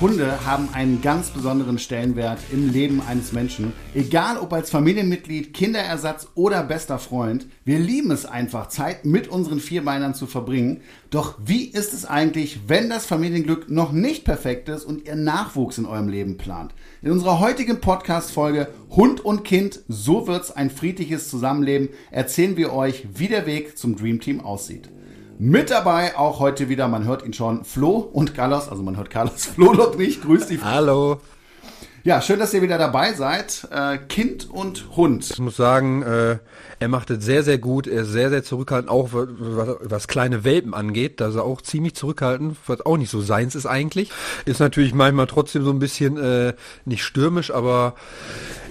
Hunde haben einen ganz besonderen Stellenwert im Leben eines Menschen. Egal ob als Familienmitglied, Kinderersatz oder bester Freund, wir lieben es einfach, Zeit mit unseren Vierbeinern zu verbringen. Doch wie ist es eigentlich, wenn das Familienglück noch nicht perfekt ist und ihr Nachwuchs in eurem Leben plant? In unserer heutigen Podcast-Folge Hund und Kind, so wird's ein friedliches Zusammenleben, erzählen wir euch, wie der Weg zum Dream Team aussieht. Mit dabei auch heute wieder, man hört ihn schon, Flo und Carlos, also man hört Carlos, Flo noch nicht, grüß dich. Hallo. Ja, schön, dass ihr wieder dabei seid. Äh, kind und Hund. Ich muss sagen, äh, er macht es sehr, sehr gut. Er ist sehr, sehr zurückhaltend, auch was, was kleine Welpen angeht. Da ist er auch ziemlich zurückhaltend, was auch nicht so seins ist eigentlich. Ist natürlich manchmal trotzdem so ein bisschen äh, nicht stürmisch, aber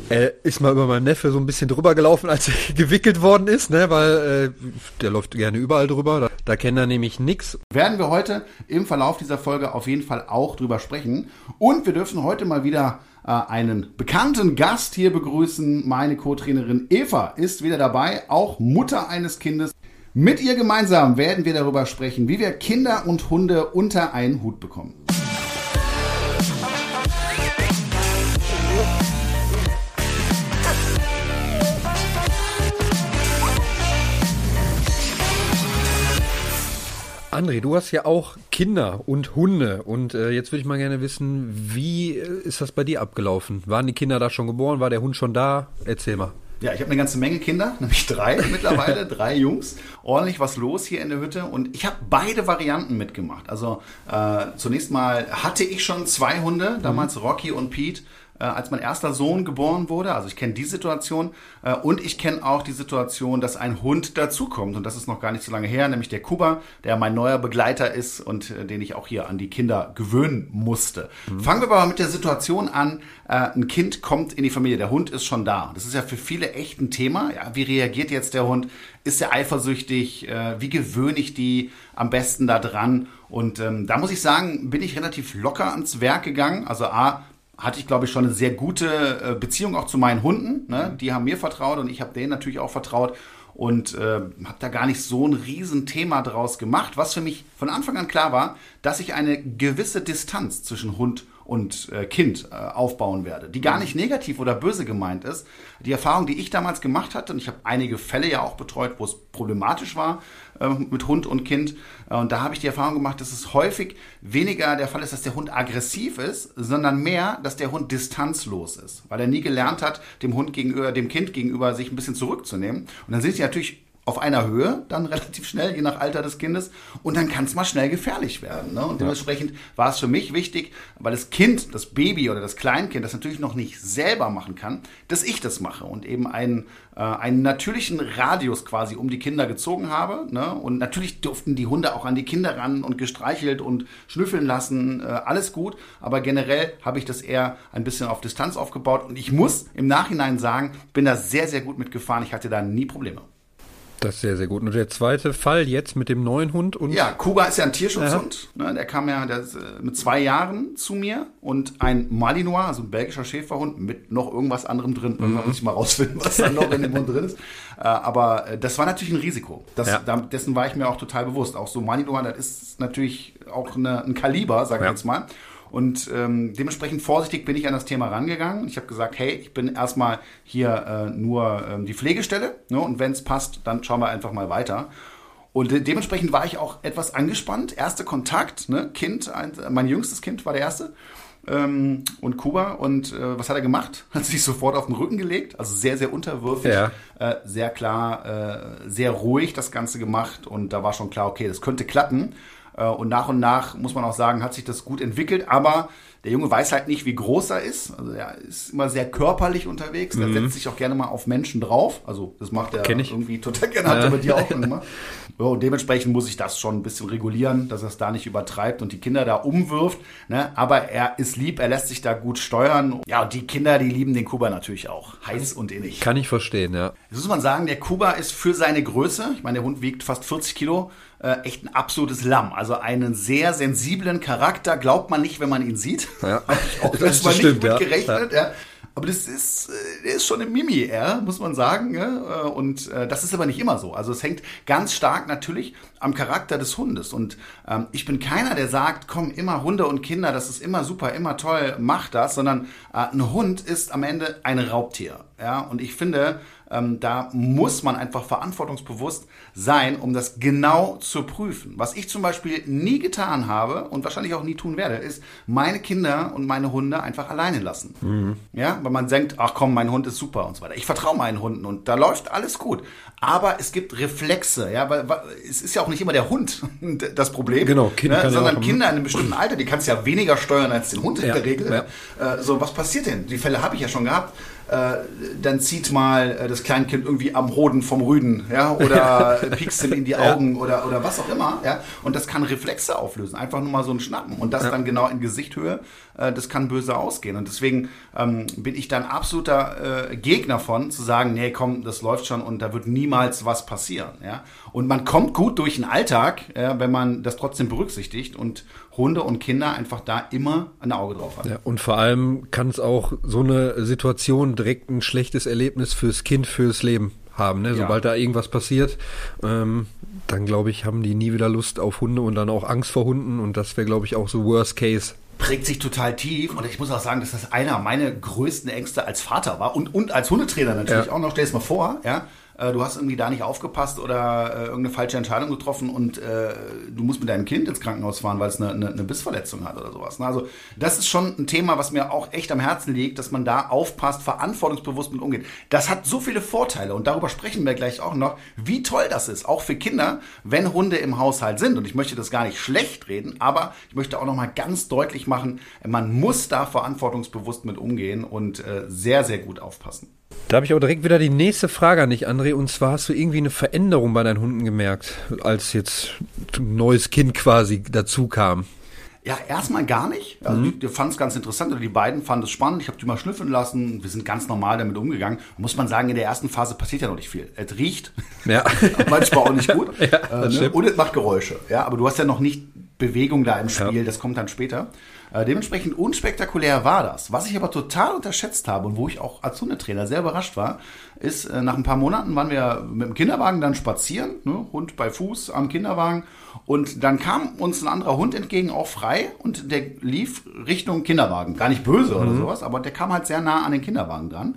er ist mal über meinen Neffe so ein bisschen drüber gelaufen, als er gewickelt worden ist, ne? weil äh, der läuft gerne überall drüber. Da, da kennt er nämlich nix. Werden wir heute im Verlauf dieser Folge auf jeden Fall auch drüber sprechen. Und wir dürfen heute mal wieder äh, einen bekannten Gast hier begrüßen. Meine Co-Trainerin Eva ist wieder dabei, auch Mutter eines Kindes. Mit ihr gemeinsam werden wir darüber sprechen, wie wir Kinder und Hunde unter einen Hut bekommen. André, du hast ja auch Kinder und Hunde und äh, jetzt würde ich mal gerne wissen, wie äh, ist das bei dir abgelaufen? Waren die Kinder da schon geboren? War der Hund schon da? Erzähl mal. Ja, ich habe eine ganze Menge Kinder, nämlich drei mittlerweile, drei Jungs. Ordentlich was los hier in der Hütte und ich habe beide Varianten mitgemacht. Also äh, zunächst mal hatte ich schon zwei Hunde, damals mhm. Rocky und Pete äh, als mein erster Sohn geboren wurde. Also ich kenne die Situation äh, und ich kenne auch die Situation, dass ein Hund dazukommt. Und das ist noch gar nicht so lange her, nämlich der Kuba, der mein neuer Begleiter ist und äh, den ich auch hier an die Kinder gewöhnen musste. Mhm. Fangen wir aber mit der Situation an, äh, ein Kind kommt in die Familie, der Hund ist schon da. Das ist ja für viele echt ein Thema. Ja, wie reagiert jetzt der Hund? Ist er eifersüchtig? Äh, wie gewöhne ich die am besten da dran? Und ähm, da muss ich sagen, bin ich relativ locker ans Werk gegangen. Also A, hatte ich, glaube ich, schon eine sehr gute äh, Beziehung auch zu meinen Hunden. Ne? Die haben mir vertraut und ich habe denen natürlich auch vertraut und äh, habe da gar nicht so ein Riesenthema draus gemacht, was für mich von Anfang an klar war, dass ich eine gewisse Distanz zwischen Hund und äh, Kind äh, aufbauen werde, die gar mhm. nicht negativ oder böse gemeint ist. Die Erfahrung, die ich damals gemacht hatte, und ich habe einige Fälle ja auch betreut, wo es problematisch war äh, mit Hund und Kind, äh, und da habe ich die Erfahrung gemacht, dass es häufig weniger der Fall ist, dass der Hund aggressiv ist, sondern mehr, dass der Hund distanzlos ist, weil er nie gelernt hat, dem Hund gegenüber, dem Kind gegenüber sich ein bisschen zurückzunehmen. Und dann sind sie natürlich auf einer Höhe, dann relativ schnell, je nach Alter des Kindes. Und dann kann es mal schnell gefährlich werden. Ne? Und dementsprechend war es für mich wichtig, weil das Kind, das Baby oder das Kleinkind das natürlich noch nicht selber machen kann, dass ich das mache und eben einen, äh, einen natürlichen Radius quasi um die Kinder gezogen habe. Ne? Und natürlich durften die Hunde auch an die Kinder ran und gestreichelt und schnüffeln lassen. Äh, alles gut. Aber generell habe ich das eher ein bisschen auf Distanz aufgebaut. Und ich muss im Nachhinein sagen, bin da sehr, sehr gut mitgefahren. Ich hatte da nie Probleme. Das ist sehr, sehr gut. Und der zweite Fall jetzt mit dem neuen Hund und. Ja, Kuba ist ja ein Tierschutzhund. Ne, der kam ja der äh, mit zwei Jahren zu mir und ein Malinois, also ein belgischer Schäferhund mit noch irgendwas anderem drin. Mhm. muss ich mal rausfinden, was da noch in dem Hund drin ist. Äh, aber äh, das war natürlich ein Risiko. Das, ja. dessen war ich mir auch total bewusst. Auch so Malinois, das ist natürlich auch eine, ein Kaliber, sagen wir ja. jetzt mal. Und ähm, dementsprechend vorsichtig bin ich an das Thema rangegangen. Ich habe gesagt, hey, ich bin erstmal hier äh, nur ähm, die Pflegestelle ne? und wenn es passt, dann schauen wir einfach mal weiter. Und de dementsprechend war ich auch etwas angespannt. Erster Kontakt, ne? Kind, ein, mein jüngstes Kind war der erste. Ähm, und Kuba. Und äh, was hat er gemacht? Hat sich sofort auf den Rücken gelegt. Also sehr, sehr unterwürfig. Ja. Äh, sehr klar, äh, sehr ruhig das Ganze gemacht. Und da war schon klar, okay, das könnte klappen. Äh, und nach und nach, muss man auch sagen, hat sich das gut entwickelt. Aber der Junge weiß halt nicht, wie groß er ist. Also er ist immer sehr körperlich unterwegs. Mhm. Er setzt sich auch gerne mal auf Menschen drauf. Also das macht er irgendwie total gerne. Hat er bei dir auch gemacht. Ja, und dementsprechend muss ich das schon ein bisschen regulieren, dass er es da nicht übertreibt und die Kinder da umwirft. Ne? Aber er ist lieb, er lässt sich da gut steuern. Ja, und die Kinder, die lieben den Kuba natürlich auch. Heiß und innig. Kann ich verstehen, ja. Jetzt muss man sagen, der Kuba ist für seine Größe, ich meine, der Hund wiegt fast 40 Kilo, äh, echt ein absolutes Lamm. Also einen sehr sensiblen Charakter glaubt man nicht, wenn man ihn sieht. Ja. auch das, das nicht stimmt, mit gerechnet. Ja. aber das ist, der ist schon ein Mimi, ja, muss man sagen. Ja? Und das ist aber nicht immer so. Also es hängt ganz stark natürlich am Charakter des Hundes. Und ähm, ich bin keiner, der sagt, komm, immer Hunde und Kinder, das ist immer super, immer toll, mach das, sondern äh, ein Hund ist am Ende ein Raubtier. Ja, und ich finde, ähm, da muss man einfach verantwortungsbewusst sein, um das genau zu prüfen. Was ich zum Beispiel nie getan habe und wahrscheinlich auch nie tun werde, ist meine Kinder und meine Hunde einfach alleine lassen. Mhm. Ja, weil man denkt, ach komm, mein Hund ist super und so weiter. Ich vertraue meinen Hunden und da läuft alles gut. Aber es gibt Reflexe, ja, weil, weil es ist ja auch nicht immer der Hund das Problem, genau, Kinder ne, sondern Kinder in einem bestimmten Alter, die kannst du ja weniger steuern als den Hund in der Regel. Ja. Äh, so, was passiert denn? Die Fälle habe ich ja schon gehabt äh, dann zieht mal äh, das Kleinkind irgendwie am Hoden vom Rüden, ja, oder piekst ihm in die Augen ja. oder, oder was auch immer, ja. Und das kann Reflexe auflösen, einfach nur mal so ein Schnappen. Und das ja. dann genau in Gesichthöhe, äh, das kann böse ausgehen. Und deswegen ähm, bin ich dann absoluter äh, Gegner von, zu sagen, nee, komm, das läuft schon und da wird niemals was passieren, ja. Und man kommt gut durch den Alltag, ja, wenn man das trotzdem berücksichtigt und Hunde und Kinder einfach da immer ein Auge drauf hat. Ja, und vor allem kann es auch so eine Situation direkt ein schlechtes Erlebnis fürs Kind, fürs Leben haben. Ne? Sobald ja. da irgendwas passiert, ähm, dann glaube ich, haben die nie wieder Lust auf Hunde und dann auch Angst vor Hunden und das wäre, glaube ich, auch so Worst Case prägt sich total tief und ich muss auch sagen, dass das einer meiner größten Ängste als Vater war und, und als Hundetrainer natürlich ja. auch noch. Stell es mal vor, ja, äh, du hast irgendwie da nicht aufgepasst oder äh, irgendeine falsche Entscheidung getroffen und äh, du musst mit deinem Kind ins Krankenhaus fahren, weil es eine, eine, eine Bissverletzung hat oder sowas. Ne? Also das ist schon ein Thema, was mir auch echt am Herzen liegt, dass man da aufpasst, verantwortungsbewusst mit umgeht. Das hat so viele Vorteile und darüber sprechen wir gleich auch noch, wie toll das ist, auch für Kinder, wenn Hunde im Haushalt sind. Und ich möchte das gar nicht schlecht reden, aber ich möchte auch noch mal ganz deutlich machen, man muss da verantwortungsbewusst mit umgehen und äh, sehr, sehr gut aufpassen. Da habe ich auch direkt wieder die nächste Frage an dich, André. Und zwar hast du irgendwie eine Veränderung bei deinen Hunden gemerkt, als jetzt ein neues Kind quasi dazu kam? Ja, erstmal gar nicht. Also mhm. wir fanden es ganz interessant oder die beiden fanden es spannend. Ich habe die mal schnüffeln lassen. Wir sind ganz normal damit umgegangen. Muss man sagen, in der ersten Phase passiert ja noch nicht viel. Es riecht, ja. manchmal auch nicht gut. ja, äh, ne? Und es macht Geräusche. Ja, aber du hast ja noch nicht Bewegung da im Spiel. Ja. Das kommt dann später. Äh, dementsprechend unspektakulär war das. Was ich aber total unterschätzt habe und wo ich auch als Hundetrainer sehr überrascht war, ist, äh, nach ein paar Monaten waren wir mit dem Kinderwagen dann spazieren, ne, Hund bei Fuß am Kinderwagen und dann kam uns ein anderer Hund entgegen, auch frei und der lief Richtung Kinderwagen. Gar nicht böse mhm. oder sowas, aber der kam halt sehr nah an den Kinderwagen dran.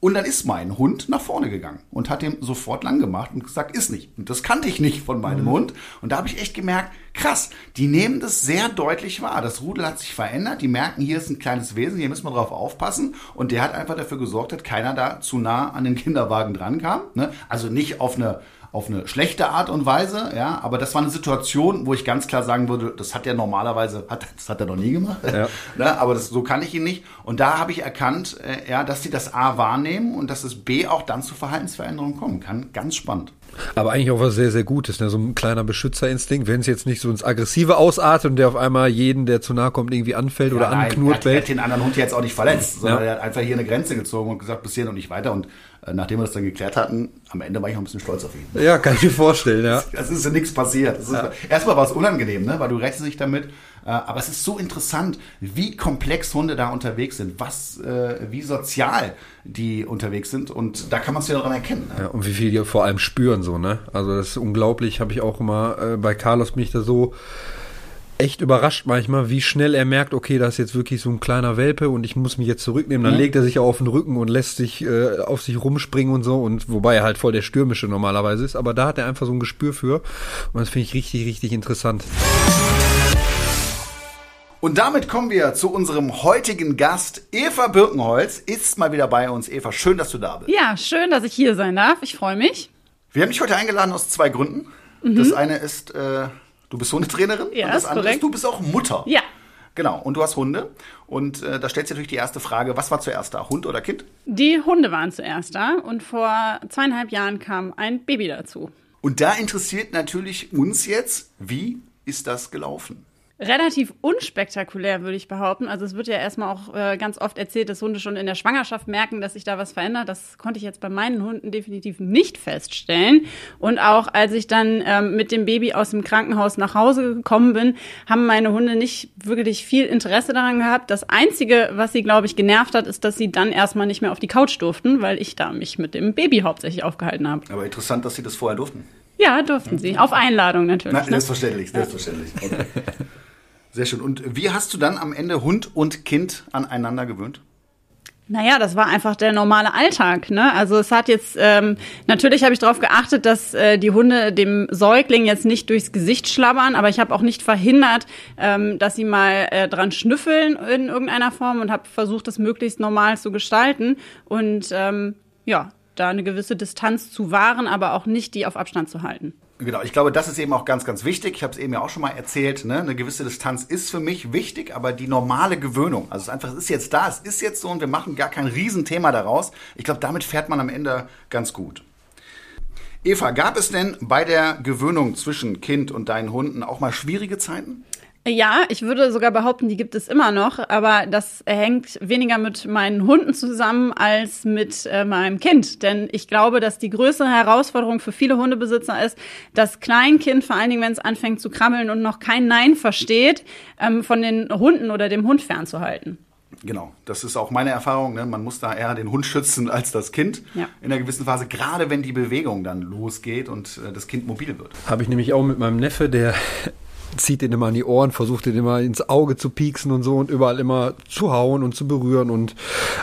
Und dann ist mein Hund nach vorne gegangen und hat ihm sofort lang gemacht und gesagt, ist nicht. Und das kannte ich nicht von meinem mhm. Hund. Und da habe ich echt gemerkt, krass, die nehmen das sehr deutlich wahr. Das Rudel hat sich verändert. Die merken, hier ist ein kleines Wesen, hier müssen wir drauf aufpassen. Und der hat einfach dafür gesorgt, dass keiner da zu nah an den Kinderwagen dran kam. Ne? Also nicht auf eine auf eine schlechte Art und Weise, ja, aber das war eine Situation, wo ich ganz klar sagen würde, das hat er normalerweise, hat, das hat er noch nie gemacht, ja. ne, aber das, so kann ich ihn nicht. Und da habe ich erkannt, äh, ja, dass sie das A wahrnehmen und dass es B auch dann zu Verhaltensveränderungen kommen kann. Ganz spannend. Aber eigentlich auch was sehr, sehr Gutes, ne? so ein kleiner Beschützerinstinkt, wenn es jetzt nicht so ins Aggressive ausartet und der auf einmal jeden, der zu nahe kommt, irgendwie anfällt ja, oder nein, anknurrt. Er hat, hat den anderen Hund jetzt auch nicht verletzt, sondern ja. er hat einfach hier eine Grenze gezogen und gesagt, bis hierhin und nicht weiter. Und äh, nachdem wir das dann geklärt hatten, am Ende war ich auch ein bisschen stolz auf ihn. Ja, kann ich mir vorstellen, ja. Es ist ja nichts passiert. Ja. Erstmal war es unangenehm, ne? weil du rechnest dich damit. Äh, aber es ist so interessant, wie komplex Hunde da unterwegs sind, was, äh, wie sozial die unterwegs sind. Und da kann man es ja daran erkennen. Ne? Ja, und wie viel die vor allem spüren, so, ne? Also das ist unglaublich, habe ich auch immer, äh, bei Carlos bin ich da so echt überrascht manchmal, wie schnell er merkt, okay, das ist jetzt wirklich so ein kleiner Welpe und ich muss mich jetzt zurücknehmen. Dann mhm. legt er sich auf den Rücken und lässt sich äh, auf sich rumspringen und so und wobei er halt voll der stürmische normalerweise ist, aber da hat er einfach so ein Gespür für und das finde ich richtig, richtig interessant. Und damit kommen wir zu unserem heutigen Gast. Eva Birkenholz ist mal wieder bei uns. Eva, schön, dass du da bist. Ja, schön, dass ich hier sein darf. Ich freue mich. Wir haben dich heute eingeladen aus zwei Gründen. Mhm. Das eine ist, äh, Du bist Hundetrainerin ja, und das andere korrekt. ist, du bist auch Mutter. Ja. Genau, und du hast Hunde. Und äh, da stellt sich natürlich die erste Frage, was war zuerst da, Hund oder Kind? Die Hunde waren zuerst da und vor zweieinhalb Jahren kam ein Baby dazu. Und da interessiert natürlich uns jetzt, wie ist das gelaufen? Relativ unspektakulär, würde ich behaupten. Also es wird ja erstmal auch äh, ganz oft erzählt, dass Hunde schon in der Schwangerschaft merken, dass sich da was verändert. Das konnte ich jetzt bei meinen Hunden definitiv nicht feststellen. Und auch als ich dann ähm, mit dem Baby aus dem Krankenhaus nach Hause gekommen bin, haben meine Hunde nicht wirklich viel Interesse daran gehabt. Das Einzige, was sie, glaube ich, genervt hat, ist, dass sie dann erstmal nicht mehr auf die Couch durften, weil ich da mich mit dem Baby hauptsächlich aufgehalten habe. Aber interessant, dass sie das vorher durften. Ja, durften sie. Auf Einladung natürlich. Na, ne? selbstverständlich, selbstverständlich. Okay. Sehr schön. Und wie hast du dann am Ende Hund und Kind aneinander gewöhnt? Naja, das war einfach der normale Alltag. Ne? Also es hat jetzt, ähm, natürlich habe ich darauf geachtet, dass äh, die Hunde dem Säugling jetzt nicht durchs Gesicht schlabbern, aber ich habe auch nicht verhindert, ähm, dass sie mal äh, dran schnüffeln in irgendeiner Form und habe versucht, das möglichst normal zu gestalten. Und ähm, ja, da eine gewisse Distanz zu wahren, aber auch nicht die auf Abstand zu halten. Genau, ich glaube, das ist eben auch ganz, ganz wichtig. Ich habe es eben ja auch schon mal erzählt. Ne? Eine gewisse Distanz ist für mich wichtig, aber die normale Gewöhnung, also es ist einfach, es ist jetzt da, es ist jetzt so und wir machen gar kein Riesenthema daraus. Ich glaube, damit fährt man am Ende ganz gut. Eva, gab es denn bei der Gewöhnung zwischen Kind und deinen Hunden auch mal schwierige Zeiten? Ja, ich würde sogar behaupten, die gibt es immer noch, aber das hängt weniger mit meinen Hunden zusammen als mit äh, meinem Kind. Denn ich glaube, dass die größere Herausforderung für viele Hundebesitzer ist, das Kleinkind, vor allen Dingen, wenn es anfängt zu krabbeln und noch kein Nein versteht, ähm, von den Hunden oder dem Hund fernzuhalten. Genau, das ist auch meine Erfahrung. Ne? Man muss da eher den Hund schützen als das Kind Ja. in einer gewissen Phase, gerade wenn die Bewegung dann losgeht und äh, das Kind mobil wird. Habe ich nämlich auch mit meinem Neffe, der zieht den immer an die Ohren, versucht den immer ins Auge zu pieksen und so und überall immer zu hauen und zu berühren und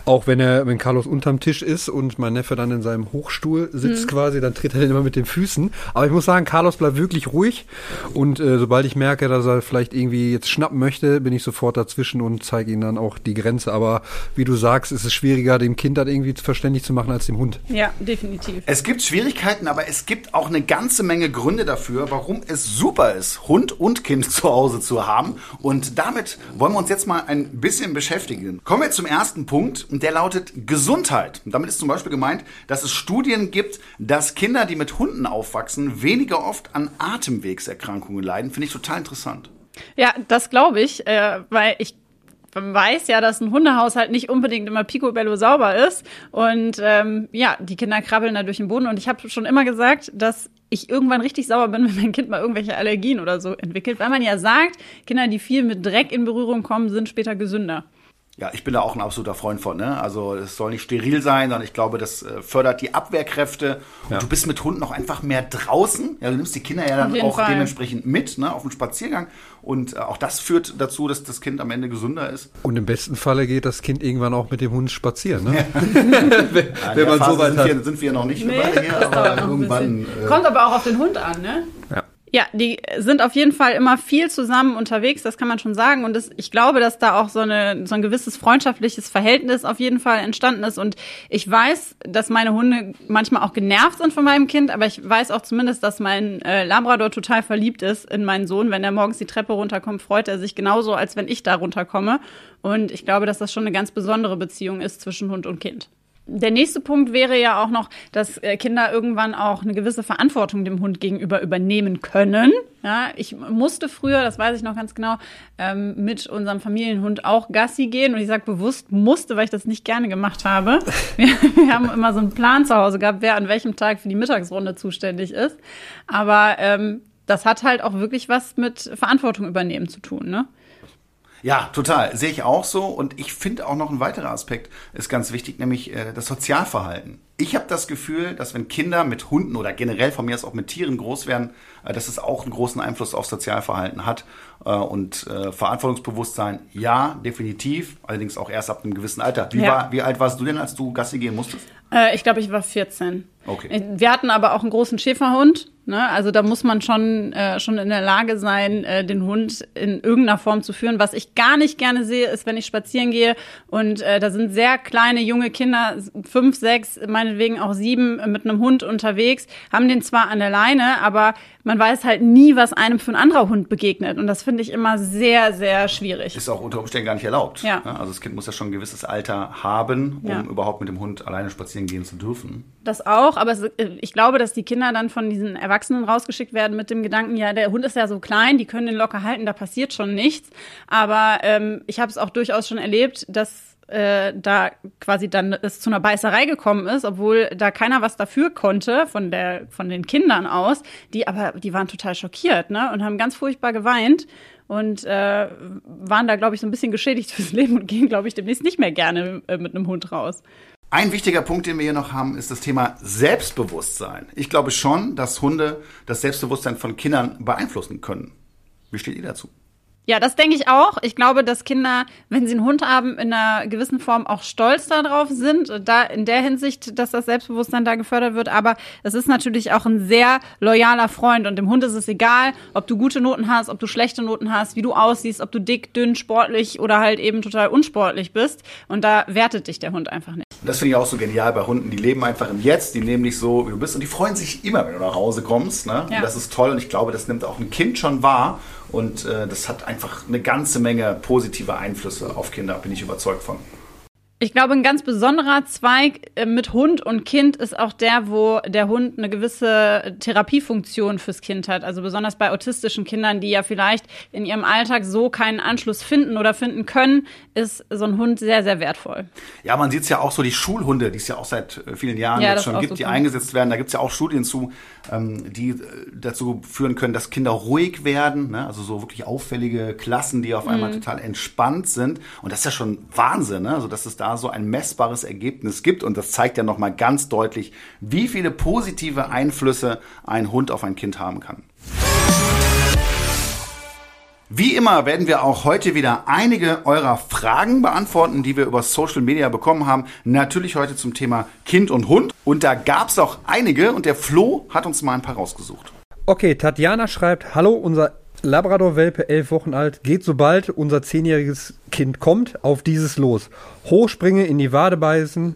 auch wenn er, wenn Carlos unterm Tisch ist und mein Neffe dann in seinem Hochstuhl sitzt quasi, dann tritt er den immer mit den Füßen. Aber ich muss sagen, Carlos bleibt wirklich ruhig und äh, sobald ich merke, dass er vielleicht irgendwie jetzt schnappen möchte, bin ich sofort dazwischen und zeige ihm dann auch die Grenze. Aber wie du sagst, ist es schwieriger, dem Kind dann irgendwie verständlich zu machen als dem Hund. Ja, definitiv. Es gibt Schwierigkeiten, aber es gibt auch eine ganze Menge Gründe dafür, warum es super ist, Hund und Kind zu Hause zu haben. Und damit wollen wir uns jetzt mal ein bisschen beschäftigen. Kommen wir zum ersten Punkt und der lautet Gesundheit. Und damit ist zum Beispiel gemeint, dass es Studien gibt, dass Kinder, die mit Hunden aufwachsen, weniger oft an Atemwegserkrankungen leiden. Finde ich total interessant. Ja, das glaube ich, äh, weil ich weiß ja, dass ein Hundehaushalt nicht unbedingt immer picobello sauber ist. Und ähm, ja, die Kinder krabbeln da durch den Boden. Und ich habe schon immer gesagt, dass ich irgendwann richtig sauer bin, wenn mein Kind mal irgendwelche Allergien oder so entwickelt. Weil man ja sagt, Kinder, die viel mit Dreck in Berührung kommen, sind später gesünder. Ja, ich bin da auch ein absoluter Freund von. Ne? Also es soll nicht steril sein, sondern ich glaube, das äh, fördert die Abwehrkräfte. Und Ja. du bist mit Hunden auch einfach mehr draußen. Ja, du nimmst die Kinder ja dann auch Fall. dementsprechend mit ne, auf den Spaziergang. Und äh, auch das führt dazu, dass das Kind am Ende gesünder ist. Und im besten Falle geht das Kind irgendwann auch mit dem Hund spazieren. Ne? In wenn der man so Phase weit sind, hat. wir, sind wir noch nicht Nee, hier, aber irgendwann. Äh, Kommt aber auch auf den Hund an, ne? Ja. Ja, die sind auf jeden Fall immer viel zusammen unterwegs, das kann man schon sagen. Und das, ich glaube, dass da auch so, eine, so ein gewisses freundschaftliches Verhältnis auf jeden Fall entstanden ist. Und ich weiß, dass meine Hunde manchmal auch genervt sind von meinem Kind, aber ich weiß auch zumindest, dass mein äh, Labrador total verliebt ist in meinen Sohn. Wenn er morgens die Treppe runterkommt, freut er sich genauso, als wenn ich da runterkomme. Und ich glaube, dass das schon eine ganz besondere Beziehung ist zwischen Hund und Kind. Der nächste Punkt wäre ja auch noch, dass äh, Kinder irgendwann auch eine gewisse Verantwortung dem Hund gegenüber übernehmen können. Ja, ich musste früher, das weiß ich noch ganz genau, ähm, mit unserem Familienhund auch Gassi gehen. Und ich sage bewusst musste, weil ich das nicht gerne gemacht habe. Wir, wir haben immer so einen Plan zu Hause gehabt, wer an welchem Tag für die Mittagsrunde zuständig ist. Aber ähm, das hat halt auch wirklich was mit Verantwortung übernehmen zu tun, ne? Ja, total. Sehe ich auch so. Und ich finde auch noch ein weiterer Aspekt ist ganz wichtig, nämlich äh, das Sozialverhalten. Ich habe das Gefühl, dass wenn Kinder mit Hunden oder generell von mir aus auch mit Tieren groß werden, äh, dass es auch einen großen Einfluss auf Sozialverhalten hat. Äh, und äh, Verantwortungsbewusstsein, ja, definitiv. Allerdings auch erst ab einem gewissen Alter. Wie, Ja. war, wie alt warst du denn, als du Gassi gehen musstest? Äh, ich glaube, ich war 14. Okay. Wir hatten aber auch einen großen Schäferhund. Ne? Also da muss man schon, äh, schon in der Lage sein, äh, den Hund in irgendeiner Form zu führen. Was ich gar nicht gerne sehe, ist, wenn ich spazieren gehe und äh, da sind sehr kleine junge Kinder, fünf, sechs, meinetwegen auch sieben, äh, mit einem Hund unterwegs, haben den zwar an der Leine, aber man weiß halt nie, was einem für ein anderer Hund begegnet. Und das finde ich immer sehr, sehr schwierig. Ist auch unter Umständen gar nicht erlaubt. Ja. Also das Kind muss ja schon ein gewisses Alter haben, um Ja. überhaupt mit dem Hund alleine spazieren gehen zu dürfen. Das auch, aber äh, ich glaube, dass die Kinder dann von diesen Erwachsenen Erwachsenen rausgeschickt werden mit dem Gedanken, ja, der Hund ist ja so klein, die können den locker halten, da passiert schon nichts. Aber ähm, ich habe es auch durchaus schon erlebt, dass äh, da quasi dann es zu einer Beißerei gekommen ist, obwohl da keiner was dafür konnte von der von den Kindern aus, die aber die waren total schockiert, ne und haben ganz furchtbar geweint und äh, waren da glaube ich so ein bisschen geschädigt fürs Leben und gehen glaube ich demnächst nicht mehr gerne äh, mit einem Hund raus. Ein wichtiger Punkt, den wir hier noch haben, ist das Thema Selbstbewusstsein. Ich glaube schon, dass Hunde das Selbstbewusstsein von Kindern beeinflussen können. Wie steht ihr dazu? Ja, das denke ich auch. Ich glaube, dass Kinder, wenn sie einen Hund haben, in einer gewissen Form auch stolz darauf sind. Da in der Hinsicht, dass das Selbstbewusstsein da gefördert wird. Aber es ist natürlich auch ein sehr loyaler Freund und dem Hund ist es egal, ob du gute Noten hast, ob du schlechte Noten hast, wie du aussiehst, ob du dick, dünn, sportlich oder halt eben total unsportlich bist. Und da wertet dich der Hund einfach nicht. Das finde ich auch so genial bei Hunden. Die leben einfach im Jetzt, die nehmen dich so, wie du bist und die freuen sich immer, wenn du nach Hause kommst. Ne? Ja. Und das ist toll und ich glaube, das nimmt auch ein Kind schon wahr. Und äh, das hat einfach eine ganze Menge positive Einflüsse auf Kinder, bin ich überzeugt von. Ich glaube, ein ganz besonderer Zweig äh, mit Hund und Kind ist auch der, wo der Hund eine gewisse Therapiefunktion fürs Kind hat. Also besonders bei autistischen Kindern, die ja vielleicht in ihrem Alltag so keinen Anschluss finden oder finden können, ist so ein Hund sehr, sehr wertvoll. Ja, man sieht es ja auch so, die Schulhunde, die es ja auch seit äh, vielen Jahren ja, jetzt schon gibt, die eingesetzt werden. Da gibt es ja auch Studien zu, ähm, die äh, dazu führen können, dass Kinder ruhig werden. Ne? Also so wirklich auffällige Klassen, die auf einmal mhm. total entspannt sind. Und das ist ja schon Wahnsinn, ne? also dass es da so ein messbares Ergebnis gibt. Und das zeigt ja nochmal ganz deutlich, wie viele positive Einflüsse ein Hund auf ein Kind haben kann. Wie immer werden wir auch heute wieder einige eurer Fragen beantworten, die wir über Social Media bekommen haben. Natürlich heute zum Thema Kind und Hund. Und da gab es auch einige und der Flo hat uns mal ein paar rausgesucht. Okay, Tatjana schreibt, hallo, unser Labrador-Welpe, elf Wochen alt, geht sobald unser zehnjähriges Kind kommt, auf dieses los. Hochspringe, in die Wade beißen,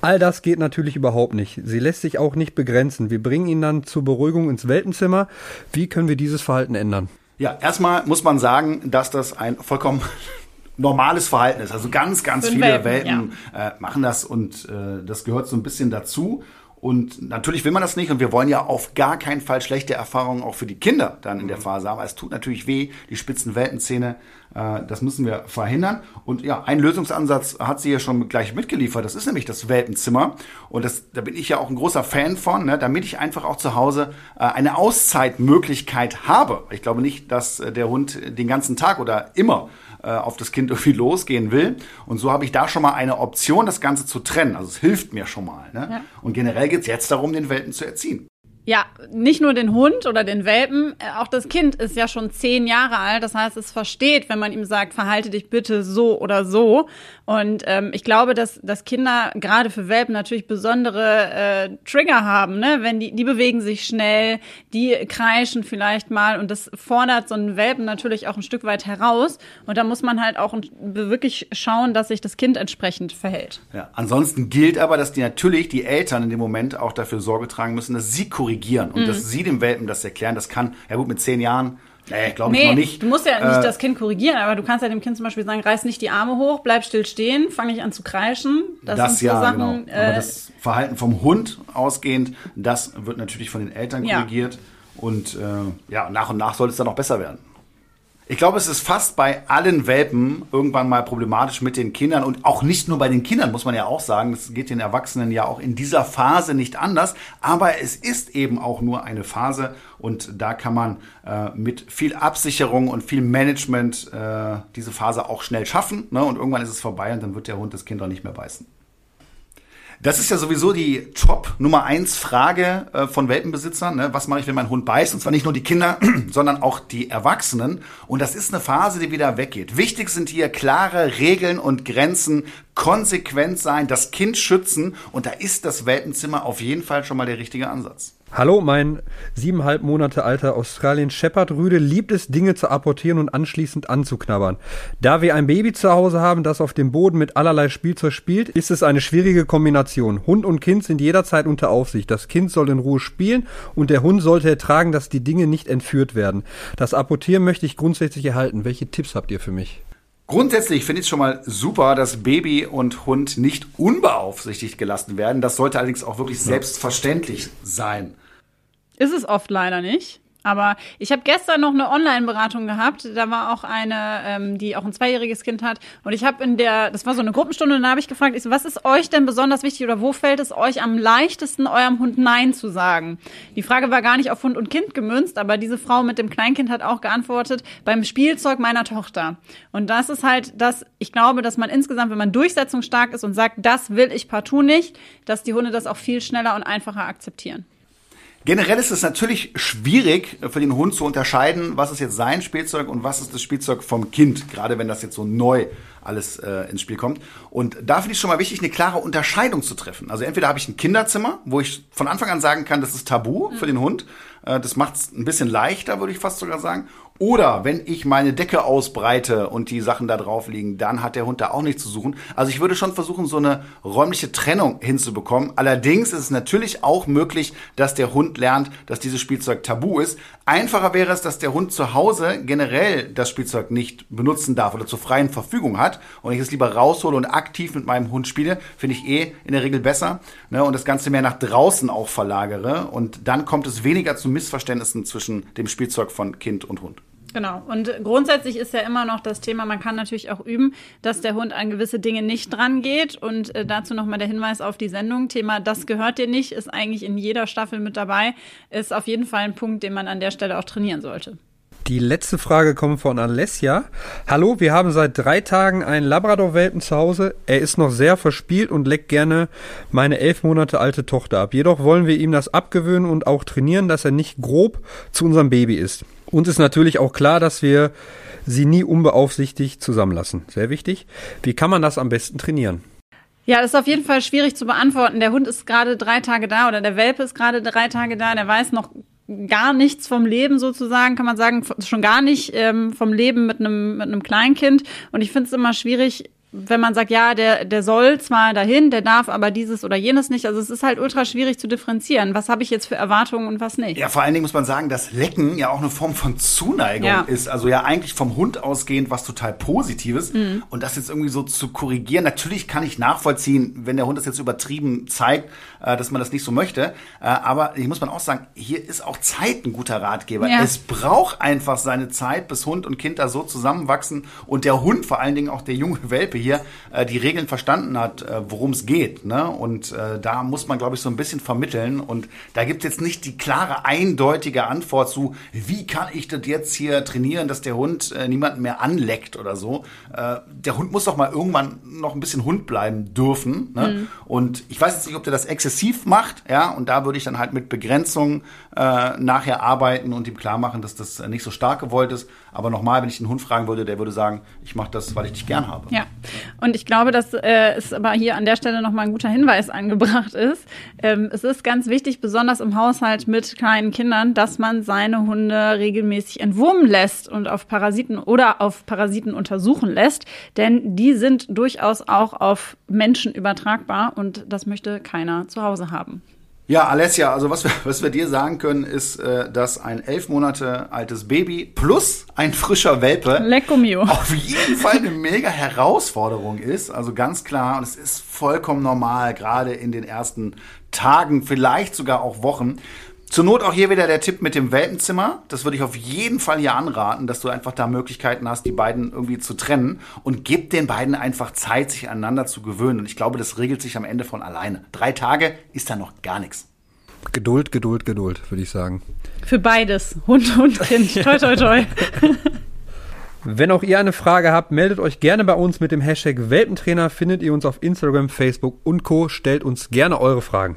all das geht natürlich überhaupt nicht. Sie lässt sich auch nicht begrenzen. Wir bringen ihn dann zur Beruhigung ins Welpenzimmer. Wie können wir dieses Verhalten ändern? Ja, erstmal muss man sagen, dass das ein vollkommen normales Verhalten ist. Also ganz, ganz viele Welpen, Welpen ja. äh, machen das und äh, das gehört so ein bisschen dazu. Und natürlich will man das nicht und wir wollen ja auf gar keinen Fall schlechte Erfahrungen auch für die Kinder dann in der mhm. Phase haben. Es tut natürlich weh, die spitzen Weltenzähne, äh, das müssen wir verhindern. Und ja, ein Lösungsansatz hat sie ja schon gleich mitgeliefert. Das ist nämlich das Welpenzimmer. Und das, da bin ich ja auch ein großer Fan von, ne, damit ich einfach auch zu Hause äh, eine Auszeitmöglichkeit habe. Ich glaube nicht, dass äh, der Hund den ganzen Tag oder immer äh, auf das Kind irgendwie losgehen will. Und so habe ich da schon mal eine Option, das Ganze zu trennen. Also es hilft mir schon mal. Ne? Ja. Und generell geht es jetzt darum, den Welpen zu erziehen. Ja, nicht nur den Hund oder den Welpen, äh, auch das Kind ist ja schon zehn Jahre alt. Das heißt, es versteht, wenn man ihm sagt, verhalte dich bitte so oder so. Und ähm, ich glaube, dass, dass Kinder gerade für Welpen natürlich besondere äh, Trigger haben, ne? Wenn die, die bewegen sich schnell, die kreischen vielleicht mal und das fordert so einen Welpen natürlich auch ein Stück weit heraus. Und da muss man halt auch wirklich schauen, dass sich das Kind entsprechend verhält. Ja, ansonsten gilt aber, dass die natürlich die Eltern in dem Moment auch dafür Sorge tragen müssen, dass sie korrigieren korrigieren und mhm. dass sie dem Welpen das erklären. Das kann, ja gut, mit zehn Jahren Nee, glaube nee, ich noch nicht. Du musst ja nicht äh, das Kind korrigieren, aber du kannst ja dem Kind zum Beispiel sagen, reiß nicht die Arme hoch, bleib still stehen, fang nicht an zu kreischen. Das, das sind so ja, Sachen, genau. Aber äh, das Verhalten vom Hund ausgehend, das wird natürlich von den Eltern korrigiert. Ja. Und äh, ja, nach und nach sollte es dann auch besser werden. Ich glaube, es ist fast bei allen Welpen irgendwann mal problematisch mit den Kindern und auch nicht nur bei den Kindern, muss man ja auch sagen. Das geht den Erwachsenen ja auch in dieser Phase nicht anders. Aber es ist eben auch nur eine Phase und da kann man äh, mit viel Absicherung und viel Management äh, diese Phase auch schnell schaffen. Ne? Und irgendwann ist es vorbei und dann wird der Hund das Kind auch nicht mehr beißen. Das ist ja sowieso die Top Nummer eins Frage äh, von Welpenbesitzern. Ne? Was mache ich, wenn mein Hund beißt? Und zwar nicht nur die Kinder, sondern auch die Erwachsenen. Und das ist eine Phase, die wieder weggeht. Wichtig sind hier klare Regeln und Grenzen, konsequent sein, das Kind schützen. Und da ist das Welpenzimmer auf jeden Fall schon mal der richtige Ansatz. Hallo, mein siebeneinhalb Monate alter Australien Shepherd Rüde liebt es, Dinge zu apportieren und anschließend anzuknabbern. Da wir ein Baby zu Hause haben, das auf dem Boden mit allerlei Spielzeug spielt, ist es eine schwierige Kombination. Hund und Kind sind jederzeit unter Aufsicht. Das Kind soll in Ruhe spielen und der Hund sollte ertragen, dass die Dinge nicht entführt werden. Das Apportieren möchte ich grundsätzlich erhalten. Welche Tipps habt ihr für mich? Grundsätzlich finde ich es schon mal super, dass Baby und Hund nicht unbeaufsichtigt gelassen werden. Das sollte allerdings auch wirklich selbstverständlich sein. Ist es oft leider nicht. Aber ich habe gestern noch eine Online-Beratung gehabt. Da war auch eine, ähm, die auch ein zweijähriges Kind hat. Und ich habe in der, das war so eine Gruppenstunde, und da habe ich gefragt, ich so, was ist euch denn besonders wichtig oder wo fällt es euch am leichtesten, eurem Hund Nein zu sagen? Die Frage war gar nicht auf Hund und Kind gemünzt, aber diese Frau mit dem Kleinkind hat auch geantwortet, beim Spielzeug meiner Tochter. Und das ist halt das, ich glaube, dass man insgesamt, wenn man durchsetzungsstark ist und sagt, das will ich partout nicht, dass die Hunde das auch viel schneller und einfacher akzeptieren. Generell ist es natürlich schwierig für den Hund zu unterscheiden, was ist jetzt sein Spielzeug und was ist das Spielzeug vom Kind, gerade wenn das jetzt so neu alles äh, ins Spiel kommt. Und da finde ich schon mal wichtig, eine klare Unterscheidung zu treffen. Also entweder habe ich ein Kinderzimmer, wo ich von Anfang an sagen kann, das ist tabu für den Hund. Äh, das macht es ein bisschen leichter, würde ich fast sogar sagen. Oder wenn ich meine Decke ausbreite und die Sachen da drauf liegen, dann hat der Hund da auch nichts zu suchen. Also ich würde schon versuchen, so eine räumliche Trennung hinzubekommen. Allerdings ist es natürlich auch möglich, dass der Hund lernt, dass dieses Spielzeug tabu ist. Einfacher wäre es, dass der Hund zu Hause generell das Spielzeug nicht benutzen darf oder zur freien Verfügung hat und ich es lieber raushole und aktiv mit meinem Hund spiele, finde ich eh in der Regel besser. Ne, und das Ganze mehr nach draußen auch verlagere. Und dann kommt es weniger zu Missverständnissen zwischen dem Spielzeug von Kind und Hund. Genau. Und grundsätzlich ist ja immer noch das Thema, man kann natürlich auch üben, dass der Hund an gewisse Dinge nicht dran geht. Und äh, dazu nochmal der Hinweis auf die Sendung. Thema, das gehört dir nicht, ist eigentlich in jeder Staffel mit dabei. Ist auf jeden Fall ein Punkt, den man an der Stelle auch trainieren sollte. Die letzte Frage kommt von Alessia. Hallo, wir haben seit drei Tagen einen Labrador-Welpen zu Hause. Er ist noch sehr verspielt und leckt gerne meine elf Monate alte Tochter ab. Jedoch wollen wir ihm das abgewöhnen und auch trainieren, dass er nicht grob zu unserem Baby ist. Uns ist natürlich auch klar, dass wir sie nie unbeaufsichtigt zusammenlassen. Sehr wichtig. Wie kann man das am besten trainieren? Ja, das ist auf jeden Fall schwierig zu beantworten. Der Hund ist gerade drei Tage da oder der Welpe ist gerade drei Tage da. Der weiß noch gar nichts vom Leben sozusagen, kann man sagen, schon gar nicht ähm, vom Leben mit einem mit einem Kleinkind. Und ich finde es immer schwierig, wenn man sagt, ja, der, der soll zwar dahin, der darf aber dieses oder jenes nicht. Also es ist halt ultra schwierig zu differenzieren. Was habe ich jetzt für Erwartungen und was nicht? Ja, vor allen Dingen muss man sagen, dass Lecken ja auch eine Form von Zuneigung ja. ist. Also ja eigentlich vom Hund ausgehend was total Positives. Mhm. Und das jetzt irgendwie so zu korrigieren. Natürlich kann ich nachvollziehen, wenn der Hund das jetzt übertrieben zeigt, dass man das nicht so möchte. Äh, aber hier muss man auch sagen, hier ist auch Zeit ein guter Ratgeber. Ja. Es braucht einfach seine Zeit, bis Hund und Kind da so zusammenwachsen und der Hund, vor allen Dingen auch der junge Welpe hier, äh, die Regeln verstanden hat, worum es geht. Ne? Und da muss man, glaube ich, so ein bisschen vermitteln. Und da gibt es jetzt nicht die klare, eindeutige Antwort zu, wie kann ich das jetzt hier trainieren, dass der Hund niemanden mehr anleckt oder so. der Hund muss doch mal irgendwann noch ein bisschen Hund bleiben dürfen. Ne? Mhm. Und ich weiß jetzt nicht, ob der das exzessiv macht, ja, und da würde ich dann halt mit Begrenzungen äh, nachher arbeiten und ihm klar machen, dass das nicht so stark gewollt ist. Aber nochmal, wenn ich den Hund fragen würde, der würde sagen, ich mache das, weil ich dich gern habe. Ja, und ich glaube, dass äh, es aber hier an der Stelle nochmal ein guter Hinweis angebracht ist. Ähm, es ist ganz wichtig, besonders im Haushalt mit kleinen Kindern, dass man seine Hunde regelmäßig entwurmen lässt und auf Parasiten oder auf Parasiten untersuchen lässt, denn die sind durchaus auch auf Menschen übertragbar und das möchte keiner zu Hause haben. Ja, Alessia, also was wir, was wir dir sagen können, ist, äh, dass ein elf Monate altes Baby plus ein frischer Welpe Lecco mio. auf jeden Fall eine mega Herausforderung ist. Also ganz klar, und es ist vollkommen normal, gerade in den ersten Tagen, vielleicht sogar auch Wochen, zur Not auch hier wieder der Tipp mit dem Welpenzimmer. Das würde ich auf jeden Fall hier anraten, dass du einfach da Möglichkeiten hast, die beiden irgendwie zu trennen und gib den beiden einfach Zeit, sich aneinander zu gewöhnen. Und ich glaube, das regelt sich am Ende von alleine. Drei Tage ist da noch gar nichts. Geduld, Geduld, Geduld, würde ich sagen. Für beides, Hund und Kind. toi, toi, toi. Wenn auch ihr eine Frage habt, meldet euch gerne bei uns mit dem Hashtag Welpentrainer. Findet ihr uns auf Instagram, Facebook und Co. Stellt uns gerne eure Fragen.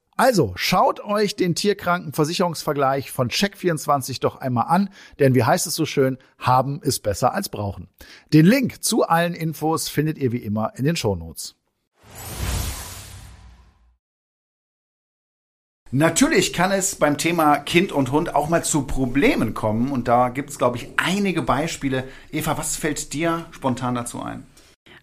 Also schaut euch den Tierkrankenversicherungsvergleich von Check24 doch einmal an, denn wie heißt es so schön, haben ist besser als brauchen. Den Link zu allen Infos findet ihr wie immer in den Shownotes. Natürlich kann es beim Thema Kind und Hund auch mal zu Problemen kommen und da gibt es, glaube ich, einige Beispiele. Eva, was fällt dir spontan dazu ein?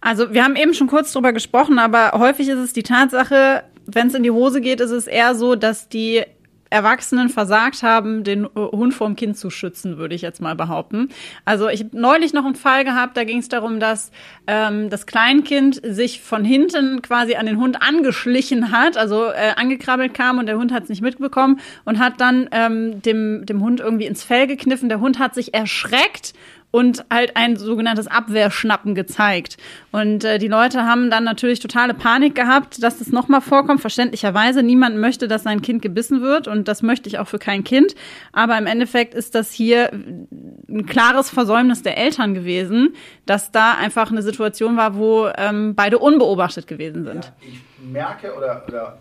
Also wir haben eben schon kurz drüber gesprochen, aber häufig ist es die Tatsache, wenn es in die Hose geht, ist es eher so, dass die Erwachsenen versagt haben, den Hund vorm Kind zu schützen, würde ich jetzt mal behaupten. Also ich habe neulich noch einen Fall gehabt, da ging es darum, dass ähm, das Kleinkind sich von hinten quasi an den Hund angeschlichen hat, also äh, angekrabbelt kam und der Hund hat es nicht mitbekommen und hat dann ähm, dem, dem Hund irgendwie ins Fell gekniffen. Der Hund hat sich erschreckt und halt ein sogenanntes Abwehrschnappen gezeigt. Und äh, die Leute haben dann natürlich totale Panik gehabt, dass das nochmal vorkommt. Verständlicherweise, niemand möchte, dass sein Kind gebissen wird und das möchte ich auch für kein Kind. Aber im Endeffekt ist das hier ein klares Versäumnis der Eltern gewesen, dass da einfach eine Situation war, wo ähm, beide unbeobachtet gewesen sind. Ja, ich merke oder, oder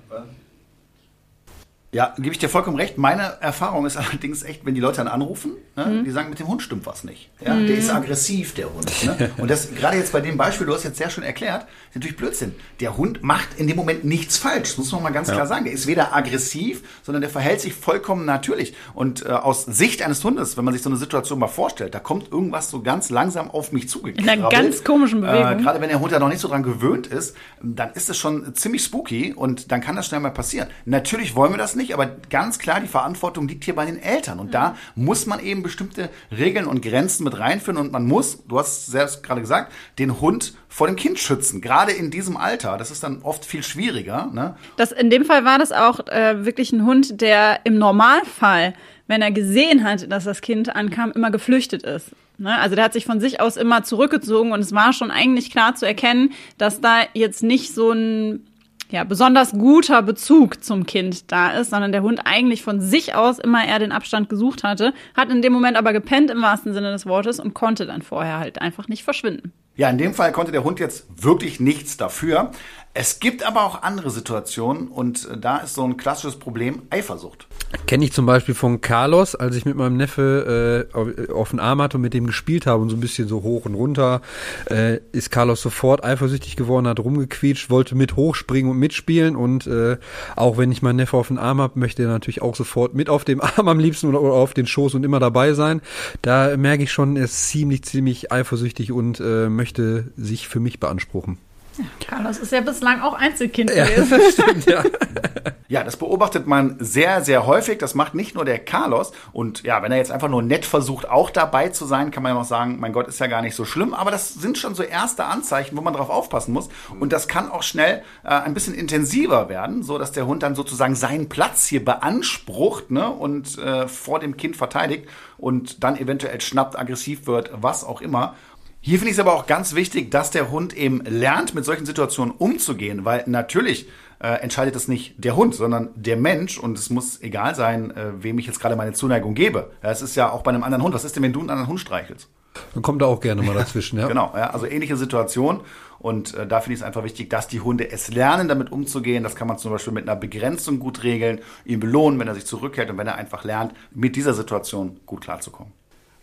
ja, gebe ich dir vollkommen recht. Meine Erfahrung ist allerdings echt, wenn die Leute dann anrufen, ne, mhm. die sagen, mit dem Hund stimmt was nicht. Ja, mhm. Der ist aggressiv, der Hund. Ne? Und das gerade jetzt bei dem Beispiel, du hast jetzt sehr schön erklärt, ist natürlich Blödsinn. Der Hund macht in dem Moment nichts falsch, muss man mal ganz ja. klar sagen. Der ist weder aggressiv, sondern der verhält sich vollkommen natürlich. Und äh, aus Sicht eines Hundes, wenn man sich so eine Situation mal vorstellt, da kommt irgendwas so ganz langsam auf mich zugekrabbelt. In einer ganz komischen äh, Bewegung. Äh, gerade wenn der Hund ja noch nicht so dran gewöhnt ist, dann ist es schon ziemlich spooky und dann kann das schnell mal passieren. Natürlich wollen wir das nicht, aber ganz klar, die Verantwortung liegt hier bei den Eltern. Und mhm. da muss man eben bestimmte Regeln und Grenzen mit reinführen und man muss, du hast selbst gerade gesagt, den Hund vor dem Kind schützen. Gerade in diesem Alter. Das ist dann oft viel schwieriger. Ne? Das, in dem Fall war das auch äh, wirklich ein Hund, der im Normalfall, wenn er gesehen hat, dass das Kind ankam, immer geflüchtet ist. Ne? Also der hat sich von sich aus immer zurückgezogen und es war schon eigentlich klar zu erkennen, dass da jetzt nicht so ein ja, besonders guter Bezug zum Kind da ist, sondern der Hund eigentlich von sich aus immer eher den Abstand gesucht hatte, hat in dem Moment aber gepennt im wahrsten Sinne des Wortes und konnte dann vorher halt einfach nicht verschwinden. Ja, in dem Fall konnte der Hund jetzt wirklich nichts dafür. Es gibt aber auch andere Situationen und da ist so ein klassisches Problem Eifersucht. Kenne ich zum Beispiel von Carlos, als ich mit meinem Neffe äh, auf den Arm hatte und mit dem gespielt habe und so ein bisschen so hoch und runter, äh, ist Carlos sofort eifersüchtig geworden, hat rumgequietscht, wollte mit hochspringen und mitspielen und äh, auch wenn ich meinen Neffe auf den Arm habe, möchte er natürlich auch sofort mit auf dem Arm am liebsten oder, oder auf den Schoß und immer dabei sein. Da merke ich schon, er ist ziemlich, ziemlich eifersüchtig und äh, möchte sich für mich beanspruchen. Ja, Carlos ist ja bislang auch Einzelkind ja, gewesen. Das stimmt, ja. ja, das beobachtet man sehr, sehr häufig. Das macht nicht nur der Carlos. Und ja, wenn er jetzt einfach nur nett versucht, auch dabei zu sein, kann man ja noch sagen, mein Gott, ist ja gar nicht so schlimm. Aber das sind schon so erste Anzeichen, wo man drauf aufpassen muss. Und das kann auch schnell äh, ein bisschen intensiver werden, so dass der Hund dann sozusagen seinen Platz hier beansprucht ne, und äh, vor dem Kind verteidigt und dann eventuell schnappt, aggressiv wird, was auch immer. Hier finde ich es aber auch ganz wichtig, dass der Hund eben lernt, mit solchen Situationen umzugehen, weil natürlich äh, entscheidet es nicht der Hund, sondern der Mensch und es muss egal sein, äh, wem ich jetzt gerade meine Zuneigung gebe. Ja, es ist ja auch bei einem anderen Hund. Was ist denn, wenn du einen anderen Hund streichelst? Dann kommt er auch gerne mal dazwischen, ja. genau, ja, also ähnliche Situation. Und äh, da finde ich es einfach wichtig, dass die Hunde es lernen, damit umzugehen. Das kann man zum Beispiel mit einer Begrenzung gut regeln, ihn belohnen, wenn er sich zurückhält und wenn er einfach lernt, mit dieser Situation gut klarzukommen.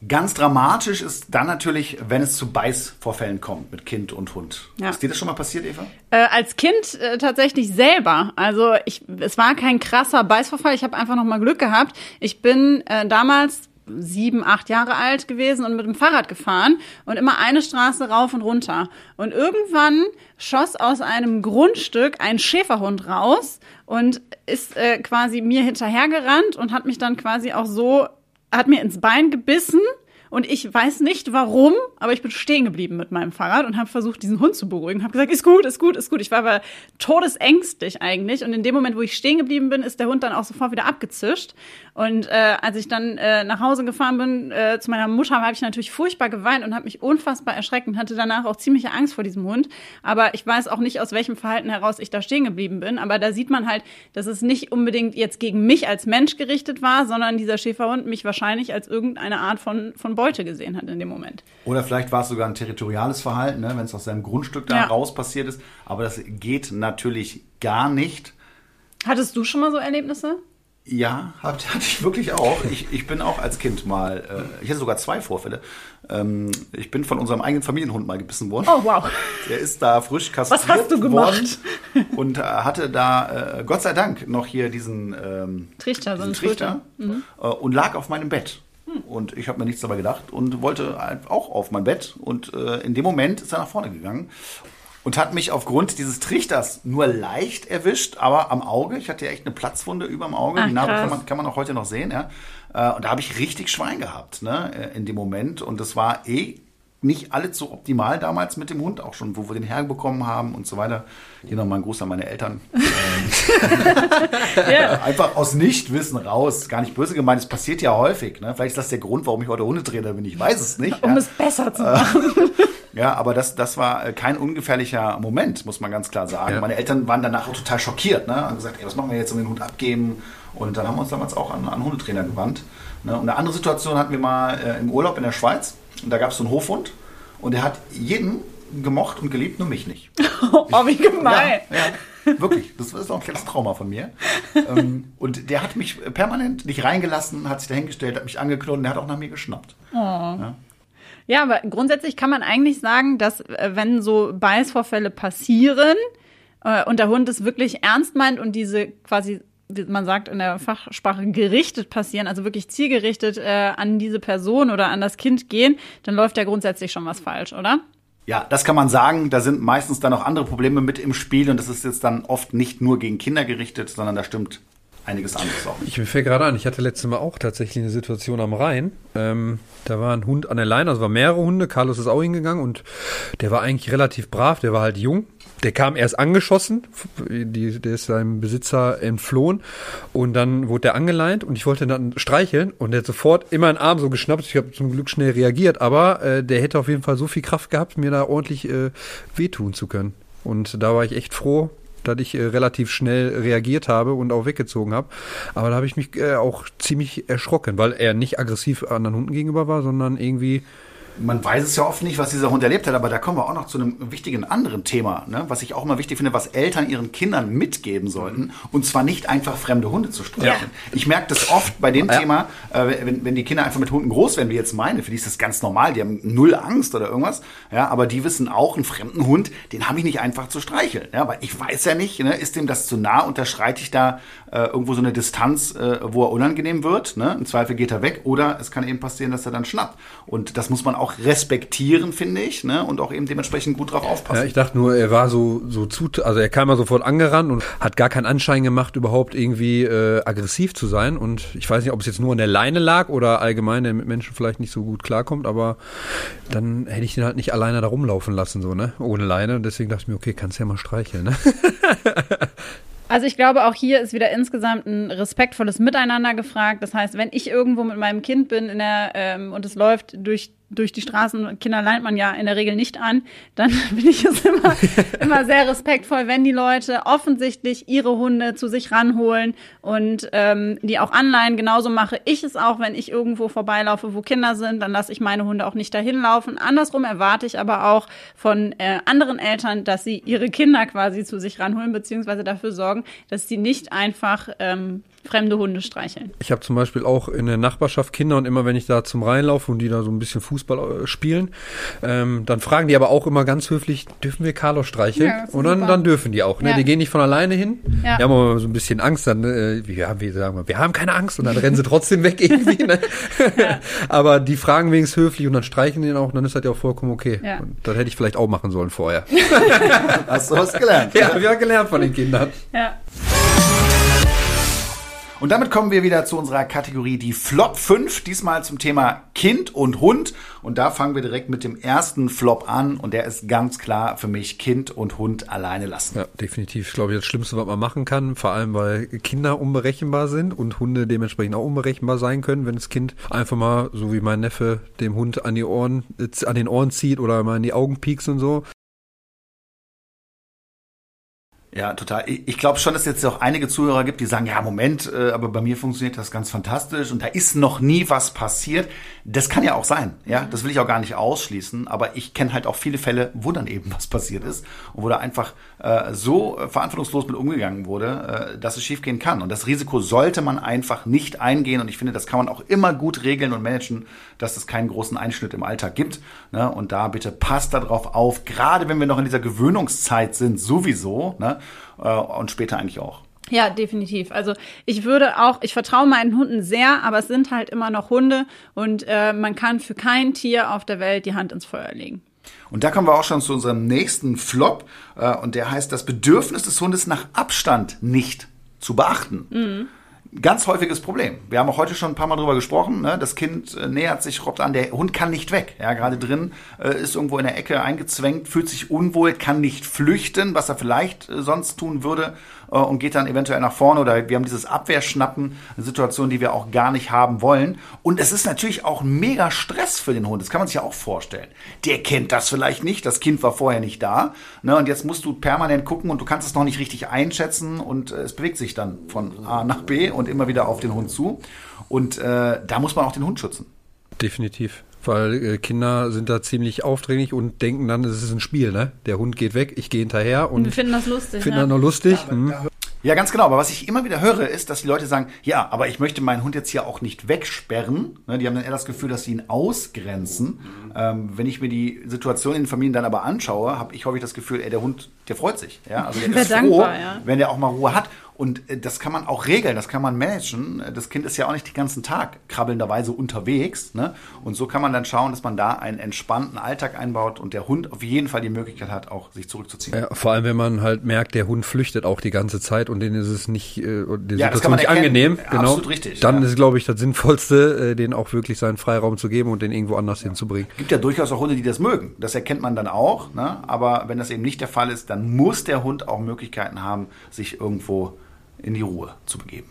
Ganz dramatisch ist dann natürlich, wenn es zu Beißvorfällen kommt mit Kind und Hund. Ja. Ist dir das schon mal passiert, Eva? Äh, als Kind äh, tatsächlich selber. Also ich, es war kein krasser Beißvorfall. Ich habe einfach noch mal Glück gehabt. Ich bin äh, damals sieben, acht Jahre alt gewesen und mit dem Fahrrad gefahren und immer eine Straße rauf und runter. Und irgendwann schoss aus einem Grundstück ein Schäferhund raus und ist äh, quasi mir hinterhergerannt und hat mich dann quasi auch so, hat mir ins Bein gebissen und ich weiß nicht warum, aber ich bin stehen geblieben mit meinem Fahrrad und habe versucht, diesen Hund zu beruhigen. Habe gesagt, ist gut, ist gut, ist gut. Ich war aber todesängstlich eigentlich. Und in dem Moment, wo ich stehen geblieben bin, ist der Hund dann auch sofort wieder abgezischt. Und äh, als ich dann äh, nach Hause gefahren bin äh, zu meiner Mutter, habe ich natürlich furchtbar geweint und habe mich unfassbar erschreckt und hatte danach auch ziemliche Angst vor diesem Hund. Aber ich weiß auch nicht, aus welchem Verhalten heraus ich da stehen geblieben bin. Aber da sieht man halt, dass es nicht unbedingt jetzt gegen mich als Mensch gerichtet war, sondern dieser Schäferhund mich wahrscheinlich als irgendeine Art von, von Beute gesehen hat in dem Moment. Oder vielleicht war es sogar ein territoriales Verhalten, ne, wenn es aus seinem Grundstück da Ja. raus passiert ist. Aber das geht natürlich gar nicht. Hattest du schon mal so Erlebnisse? Ja, hat, hatte ich wirklich auch. Ich, ich bin auch als Kind mal, äh, ich hatte sogar zwei Vorfälle. Ähm, ich bin von unserem eigenen Familienhund mal gebissen worden. Oh, wow. Der ist da frisch kastriert Was hast du gemacht? und äh, hatte da äh, Gott sei Dank noch hier diesen ähm, Trichter, so diesen ein Trichter. Trichter äh, und lag auf meinem Bett. Und ich habe mir nichts dabei gedacht und wollte halt auch auf mein Bett. Und äh, in dem Moment ist er nach vorne gegangen und hat mich aufgrund dieses Trichters nur leicht erwischt, aber am Auge. Ich hatte ja echt eine Platzwunde über dem Auge. Ach, Die Narbe kann man, kann man auch heute noch sehen. Ja. Äh, Und da habe ich richtig Schwein gehabt ne, äh, in dem Moment. Und das war eh nicht alles so optimal damals mit dem Hund, auch schon, wo wir den herbekommen haben und so weiter. Hier nochmal ein Gruß an meine Eltern. Ja. Einfach aus Nichtwissen raus. Gar nicht böse gemeint, es passiert ja häufig. Ne? Vielleicht ist das der Grund, warum ich heute Hundetrainer bin. Ich weiß es nicht. Um ja. es besser zu machen. Ja, aber das, das war äh, kein ungefährlicher Moment, muss man ganz klar sagen. Ja. Meine Eltern waren danach auch total schockiert. Ne? Haben gesagt, ey, was machen wir jetzt, um den Hund abgeben? Und dann haben wir uns damals auch an, an Hundetrainer gewandt. Ne? Und eine andere Situation hatten wir mal äh, im Urlaub in der Schweiz. Und da gab es so einen Hofhund. Und der hat jeden gemocht und geliebt, nur mich nicht. Oh, wie gemein. Ja, ja, wirklich. Das ist auch ein kleines Trauma von mir. ähm, und der hat mich permanent nicht reingelassen, hat sich dahingestellt, hat mich angeknurrt und der hat auch nach mir geschnappt. Ja, aber grundsätzlich kann man eigentlich sagen, dass äh, wenn so Beißvorfälle passieren äh, und der Hund es wirklich ernst meint und diese quasi, man sagt in der Fachsprache, gerichtet passieren, also wirklich zielgerichtet äh, an diese Person oder an das Kind gehen, dann läuft ja grundsätzlich schon was falsch, oder? Ja, das kann man sagen. Da sind meistens dann auch andere Probleme mit im Spiel und das ist jetzt dann oft nicht nur gegen Kinder gerichtet, sondern da stimmt einiges anderes auch. Ich fällt gerade an, ich hatte letztes Mal auch tatsächlich eine Situation am Rhein. Ähm, da war ein Hund an der Leine, also waren mehrere Hunde. Carlos ist auch hingegangen und der war eigentlich relativ brav, der war halt jung. Der kam erst angeschossen, die, der ist seinem Besitzer entflohen und dann wurde der angeleint und ich wollte ihn dann streicheln und der hat sofort immer einen Arm so geschnappt. Ich habe zum Glück schnell reagiert, aber äh, der hätte auf jeden Fall so viel Kraft gehabt, mir da ordentlich äh, wehtun zu können. Und da war ich echt froh, dass ich äh, relativ schnell reagiert habe und auch weggezogen habe. Aber da habe ich mich äh, auch ziemlich erschrocken, weil er nicht aggressiv anderen Hunden gegenüber war, sondern irgendwie Man weiß es ja oft nicht, was dieser Hund erlebt hat, aber da kommen wir auch noch zu einem wichtigen anderen Thema, ne? was ich auch immer wichtig finde, was Eltern ihren Kindern mitgeben sollten. Und zwar nicht einfach fremde Hunde zu streicheln. Ich merke das oft bei dem Ja. Thema, äh, wenn, wenn die Kinder einfach mit Hunden groß werden, wie jetzt meine, für die ist das ganz normal, die haben null Angst oder irgendwas. Ja, aber die wissen auch, einen fremden Hund, den habe ich nicht einfach zu streicheln. Ja, weil ich weiß ja nicht, ne, ist dem das zu nah, unterschreite ich da äh, irgendwo so eine Distanz, äh, wo er unangenehm wird. Ne? Im Zweifel geht er weg oder es kann eben passieren, dass er dann schnappt. Und das muss man auch respektieren, finde ich, ne? und auch eben dementsprechend gut drauf aufpassen. Ja, ich dachte nur, er war so so zu, also er kam ja sofort angerannt und hat gar keinen Anschein gemacht, überhaupt irgendwie äh, aggressiv zu sein. Und ich weiß nicht, ob es jetzt nur an der Leine lag oder allgemein, der mit Menschen vielleicht nicht so gut klarkommt, aber dann hätte ich den halt nicht alleine da rumlaufen lassen, so, ne? Ohne Leine. Und deswegen dachte ich mir, okay, kannst ja mal streicheln, ne? Also ich glaube, auch hier ist wieder insgesamt ein respektvolles Miteinander gefragt. Das heißt, wenn ich irgendwo mit meinem Kind bin in der, ähm, und es läuft durch durch die Straßen, Kinder leint man ja in der Regel nicht an, dann bin ich es immer, immer sehr respektvoll, wenn die Leute offensichtlich ihre Hunde zu sich ranholen und ähm, die auch anleihen. Genauso mache ich es auch, wenn ich irgendwo vorbeilaufe, wo Kinder sind, dann lasse ich meine Hunde auch nicht dahin laufen. Andersrum erwarte ich aber auch von äh, anderen Eltern, dass sie ihre Kinder quasi zu sich ranholen, beziehungsweise dafür sorgen, dass sie nicht einfach ähm, fremde Hunde streicheln. Ich habe zum Beispiel auch in der Nachbarschaft Kinder und immer wenn ich da zum Rheinlaufe und die da so ein bisschen Fußball äh, spielen, ähm, dann fragen die aber auch immer ganz höflich, dürfen wir Carlos streicheln? Ja, und dann, dann dürfen die auch. Ne? Ja. Die gehen nicht von alleine hin. Ja. Die haben aber so ein bisschen Angst. Dann, äh, wir, haben, wir sagen wir, wir haben keine Angst und dann rennen sie trotzdem weg irgendwie. Ne? aber die fragen wenigstens höflich und dann streichen die ihn auch und dann ist das ja auch vollkommen okay. Ja. Und das hätte ich vielleicht auch machen sollen vorher. Hast du was gelernt? ja, wir haben gelernt von den Kindern. Ja. Und damit kommen wir wieder zu unserer Kategorie die Flop 5, diesmal zum Thema Kind und Hund. Und da fangen wir direkt mit dem ersten Flop an und der ist ganz klar für mich Kind und Hund alleine lassen. Ja, definitiv. Ich glaube, das Schlimmste, was man machen kann, vor allem weil Kinder unberechenbar sind und Hunde dementsprechend auch unberechenbar sein können, wenn das Kind einfach mal, so wie mein Neffe, dem Hund an die Ohren, äh, an den Ohren zieht oder mal in die Augen piekst und so. Ja, total. Ich, glaube schon, dass es jetzt auch einige Zuhörer gibt, die sagen, ja, Moment, äh, aber bei mir funktioniert das ganz fantastisch und da ist noch nie was passiert. Das kann ja auch sein, ja, das will ich auch gar nicht ausschließen, aber ich kenne halt auch viele Fälle, wo dann eben was passiert ist und wo da einfach äh, so äh, verantwortungslos mit umgegangen wurde, äh, dass es schiefgehen kann. Und das Risiko sollte man einfach nicht eingehen und ich finde, das kann man auch immer gut regeln und managen, dass es keinen großen Einschnitt im Alltag gibt. Ne? Und da bitte passt darauf auf, gerade wenn wir noch in dieser Gewöhnungszeit sind, sowieso, ne? Äh, und später eigentlich auch. Ja, definitiv. Also ich würde auch, ich vertraue meinen Hunden sehr, aber es sind halt immer noch Hunde und äh, man kann für kein Tier auf der Welt die Hand ins Feuer legen. Und da kommen wir auch schon zu unserem nächsten Flop. Äh, und der heißt, das Bedürfnis des Hundes nach Abstand nicht zu beachten. Ganz häufiges Problem. Wir haben auch heute schon ein paar Mal drüber gesprochen. Ne? Das Kind äh, nähert sich, robbt an. Der Hund kann nicht weg. Ja, gerade drin äh, ist irgendwo in der Ecke eingezwängt, fühlt sich unwohl, kann nicht flüchten, was er vielleicht äh, sonst tun würde äh, und geht dann eventuell nach vorne. Oder wir haben dieses Abwehrschnappen, eine Situation, die wir auch gar nicht haben wollen. Und es ist natürlich auch mega Stress für den Hund. Das kann man sich ja auch vorstellen. Der kennt das vielleicht nicht. Das Kind war vorher nicht da. Ne? Und jetzt musst du permanent gucken und du kannst es noch nicht richtig einschätzen und äh, es bewegt sich dann von A nach B und immer wieder auf den Hund zu. Und äh, da muss man auch den Hund schützen. Definitiv. Weil äh, Kinder sind da ziemlich aufdringlich und denken dann, es ist ein Spiel, ne? Der Hund geht weg, ich gehe hinterher und Wir finden das lustig. finden ja. das noch lustig. Hm. Ja, ganz genau. Aber was ich immer wieder höre, ist, dass die Leute sagen, ja, aber ich möchte meinen Hund jetzt hier auch nicht wegsperren. Ne, die haben dann eher das Gefühl, dass sie ihn ausgrenzen. Ähm, wenn ich mir die Situation in den Familien dann aber anschaue, habe ich häufig das Gefühl, ey, der Hund, der freut sich. Ja? Also der ist froh, dankbar, ja. wenn der auch mal Ruhe hat. Und äh, das kann man auch regeln, das kann man managen. Das Kind ist ja auch nicht den ganzen Tag krabbelnderweise unterwegs. Ne? Und so kann man dann schauen, dass man da einen entspannten Alltag einbaut und der Hund auf jeden Fall die Möglichkeit hat, auch sich zurückzuziehen. Ja, vor allem, wenn man halt merkt, der Hund flüchtet auch die ganze Zeit und denen ist es nicht, äh, die Ja, das Situation nicht angenehm. Ja, Genau. absolut richtig, Dann ja. ist, glaube ich, das Sinnvollste, äh, denen auch wirklich seinen Freiraum zu geben und den irgendwo anders hinzubringen. gibt ja durchaus auch Hunde, die das mögen. Das erkennt man dann auch. Ne? Aber wenn das eben nicht der Fall ist, dann muss der Hund auch Möglichkeiten haben, sich irgendwo in die Ruhe zu begeben.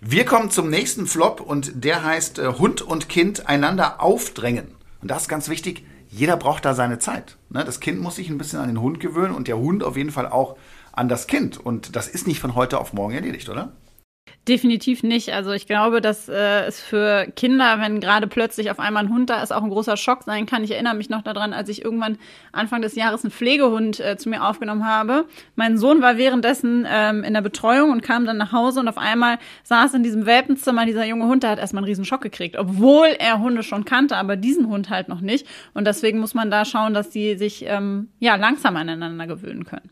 Wir kommen zum nächsten Flop und der heißt äh, Hund und Kind einander aufdrängen. Und das ist ganz wichtig. Jeder braucht da seine Zeit. Ne? Das Kind muss sich ein bisschen an den Hund gewöhnen und der Hund auf jeden Fall auch an das Kind. Und das ist nicht von heute auf morgen erledigt, oder? Definitiv nicht. Also ich glaube, dass äh, es für Kinder, wenn gerade plötzlich auf einmal ein Hund da ist, auch ein großer Schock sein kann. Ich erinnere mich noch daran, als ich irgendwann Anfang des Jahres einen Pflegehund äh, zu mir aufgenommen habe. Mein Sohn war währenddessen ähm, in der Betreuung und kam dann nach Hause und auf einmal saß in diesem Welpenzimmer dieser junge Hund, der hat erstmal einen riesen Schock gekriegt, obwohl er Hunde schon kannte, aber diesen Hund halt noch nicht. Und deswegen muss man da schauen, dass die sich ähm, ja langsam aneinander gewöhnen können.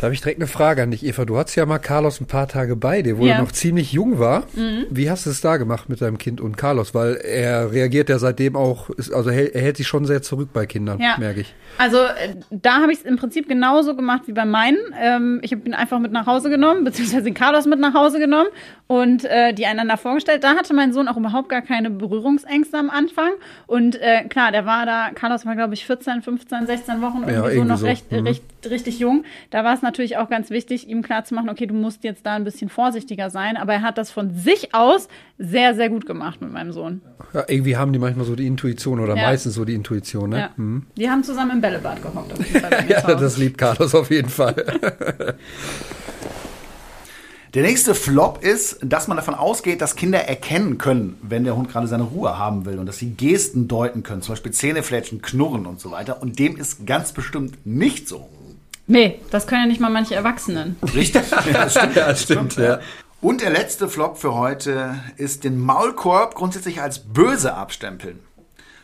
Da habe ich direkt eine Frage an dich, Eva. Du hattest ja mal Carlos ein paar Tage bei dir, wo Ja. er noch ziemlich jung war. Mhm. Wie hast du es da gemacht mit deinem Kind und Carlos? Weil er reagiert ja seitdem auch, also er, hält sich schon sehr zurück bei Kindern, Ja. merke ich. Also äh, da habe ich es im Prinzip genauso gemacht wie bei meinen. Ähm, ich habe ihn einfach mit nach Hause genommen, beziehungsweise den Carlos mit nach Hause genommen und äh, die einander vorgestellt. Da hatte mein Sohn auch überhaupt gar keine Berührungsängste am Anfang. Und äh, klar, der war da, Carlos war glaube ich 14, 15, 16 Wochen, irgendwie so irgendwie noch so. recht, Mhm. recht, richtig jung. Da war es natürlich auch ganz wichtig, ihm klarzumachen, okay, du musst jetzt da ein bisschen vorsichtiger sein. Aber er hat das von sich aus sehr, sehr gut gemacht mit meinem Sohn. Ja, irgendwie haben die manchmal so die Intuition oder Ja. meistens so die Intuition, ne? Ja. Hm. Die haben zusammen im Bällebad gehockt. Auf jeden Fall bei mir Ja, das liebt Carlos auf jeden Fall. Der nächste Flop ist, dass man davon ausgeht, dass Kinder erkennen können, wenn der Hund gerade seine Ruhe haben will und dass sie Gesten deuten können, zum Beispiel Zähnefletschen, Knurren und so weiter. Und dem ist ganz bestimmt nicht so. Nee, das können ja nicht mal manche Erwachsenen. Richtig? das stimmt, ja, das stimmt ja. Und der letzte Flop für heute ist den Maulkorb grundsätzlich als böse abstempeln.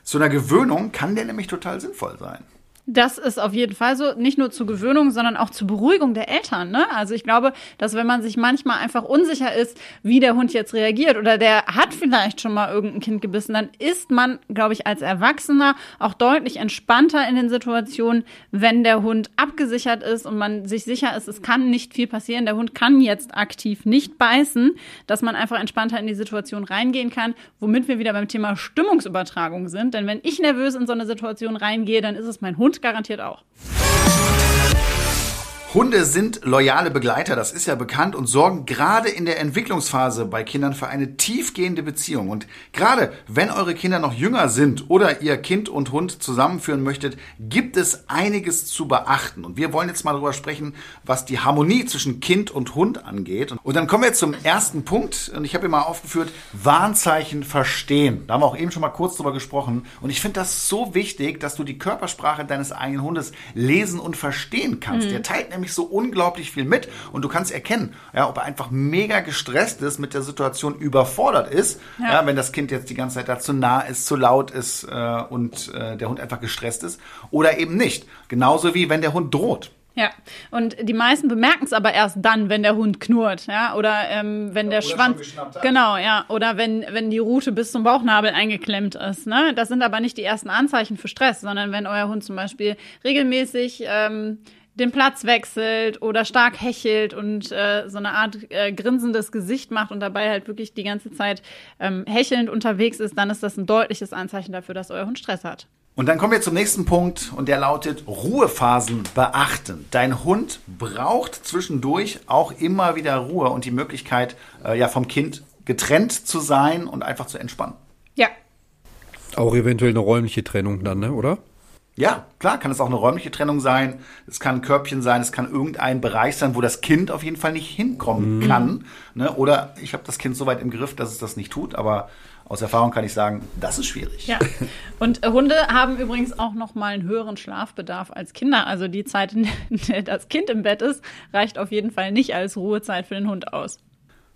Zu einer Gewöhnung kann der nämlich total sinnvoll sein. Das ist auf jeden Fall so, nicht nur zur Gewöhnung, sondern auch zur Beruhigung der Eltern. Ne? Also ich glaube, dass wenn man sich manchmal einfach unsicher ist, wie der Hund jetzt reagiert oder der hat vielleicht schon mal irgendein Kind gebissen, dann ist man, glaube ich, als Erwachsener auch deutlich entspannter in den Situationen, wenn der Hund abgesichert ist und man sich sicher ist, es kann nicht viel passieren. Der Hund kann jetzt aktiv nicht beißen, dass man einfach entspannter in die Situation reingehen kann, womit wir wieder beim Thema Stimmungsübertragung sind. Denn wenn ich nervös in so eine Situation reingehe, dann ist es mein Hund garantiert auch. Hunde sind loyale Begleiter, das ist ja bekannt, und sorgen gerade in der Entwicklungsphase bei Kindern für eine tiefgehende Beziehung. Und gerade wenn eure Kinder noch jünger sind oder ihr Kind und Hund zusammenführen möchtet, gibt es einiges zu beachten. Und wir wollen jetzt mal darüber sprechen, was die Harmonie zwischen Kind und Hund angeht. Und dann kommen wir zum ersten Punkt. Und ich habe hier mal aufgeführt, Warnzeichen verstehen. Da haben wir auch eben schon mal kurz drüber gesprochen. Und ich finde das so wichtig, dass du die Körpersprache deines eigenen Hundes lesen und verstehen kannst. Mhm. Der teilt nämlich so unglaublich viel mit und du kannst erkennen, ja, ob er einfach mega gestresst ist, mit der Situation überfordert ist, ja. ja wenn das Kind jetzt die ganze Zeit da zu nah ist, zu laut ist äh, und äh, der Hund einfach gestresst ist oder eben nicht. Genauso wie wenn der Hund droht. Ja, und die meisten bemerken es aber erst dann, wenn der Hund knurrt, ja, oder ähm, wenn der Schwanz, genau, ja, oder wenn wenn die Rute bis zum Bauchnabel eingeklemmt ist, ne. Das sind aber nicht die ersten Anzeichen für Stress, sondern wenn euer Hund zum Beispiel regelmäßig ähm, den Platz wechselt oder stark hechelt und äh, so eine Art äh, grinsendes Gesicht macht und dabei halt wirklich die ganze Zeit ähm, hechelnd unterwegs ist, dann ist das ein deutliches Anzeichen dafür, dass euer Hund Stress hat. Und dann kommen wir zum nächsten Punkt und der lautet Ruhephasen beachten. Dein Hund braucht zwischendurch auch immer wieder Ruhe und die Möglichkeit, äh, ja, vom Kind getrennt zu sein und einfach zu entspannen. Ja. Auch eventuell eine räumliche Trennung dann, ne, oder? Ja, klar, kann es auch eine räumliche Trennung sein. Es kann ein Körbchen sein, es kann irgendein Bereich sein, wo das Kind auf jeden Fall nicht hinkommen mhm. kann. Ne? Oder ich habe das Kind so weit im Griff, dass es das nicht tut, aber aus Erfahrung kann ich sagen, das ist schwierig. Ja. Und Hunde haben übrigens auch noch mal einen höheren Schlafbedarf als Kinder. Also die Zeit, in der das Kind im Bett ist, reicht auf jeden Fall nicht als Ruhezeit für den Hund aus.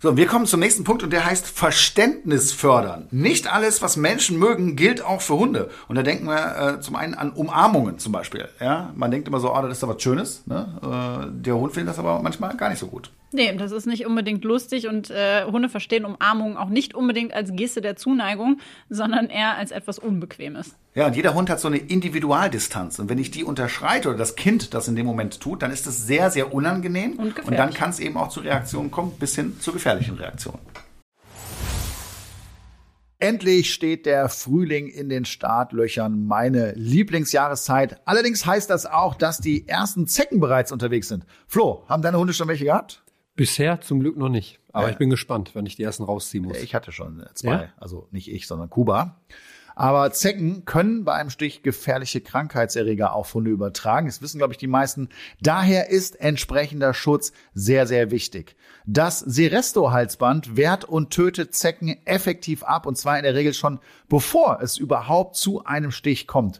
So, wir kommen zum nächsten Punkt und der heißt Verständnis fördern. Nicht alles, was Menschen mögen, gilt auch für Hunde. Und da denken wir äh, zum einen an Umarmungen zum Beispiel. Ja, man denkt immer so, oh, das ist doch was Schönes. Ne? Äh, der Hund findet das aber manchmal gar nicht so gut. Nee, das ist nicht unbedingt lustig und äh, Hunde verstehen Umarmungen auch nicht unbedingt als Geste der Zuneigung, sondern eher als etwas Unbequemes. Ja, und jeder Hund hat so eine Individualdistanz. Und wenn ich die unterschreite oder das Kind das in dem Moment tut, dann ist es sehr, sehr unangenehm. Und, und dann kann es eben auch zu Reaktionen kommen, bis hin zu gefährlichen Reaktionen. Endlich steht der Frühling in den Startlöchern, meine Lieblingsjahreszeit. Allerdings heißt das auch, dass die ersten Zecken bereits unterwegs sind. Flo, haben deine Hunde schon welche gehabt? Bisher zum Glück noch nicht. Aber ja. ich bin gespannt, wenn ich die ersten rausziehen muss. Ich hatte schon zwei. Ja? Also nicht ich, sondern Kuba. Aber Zecken können bei einem Stich gefährliche Krankheitserreger auf Hunde übertragen. Das wissen, glaube ich, die meisten. Daher ist entsprechender Schutz sehr, sehr wichtig. Das Seresto-Halsband wehrt und tötet Zecken effektiv ab und zwar in der Regel schon bevor es überhaupt zu einem Stich kommt.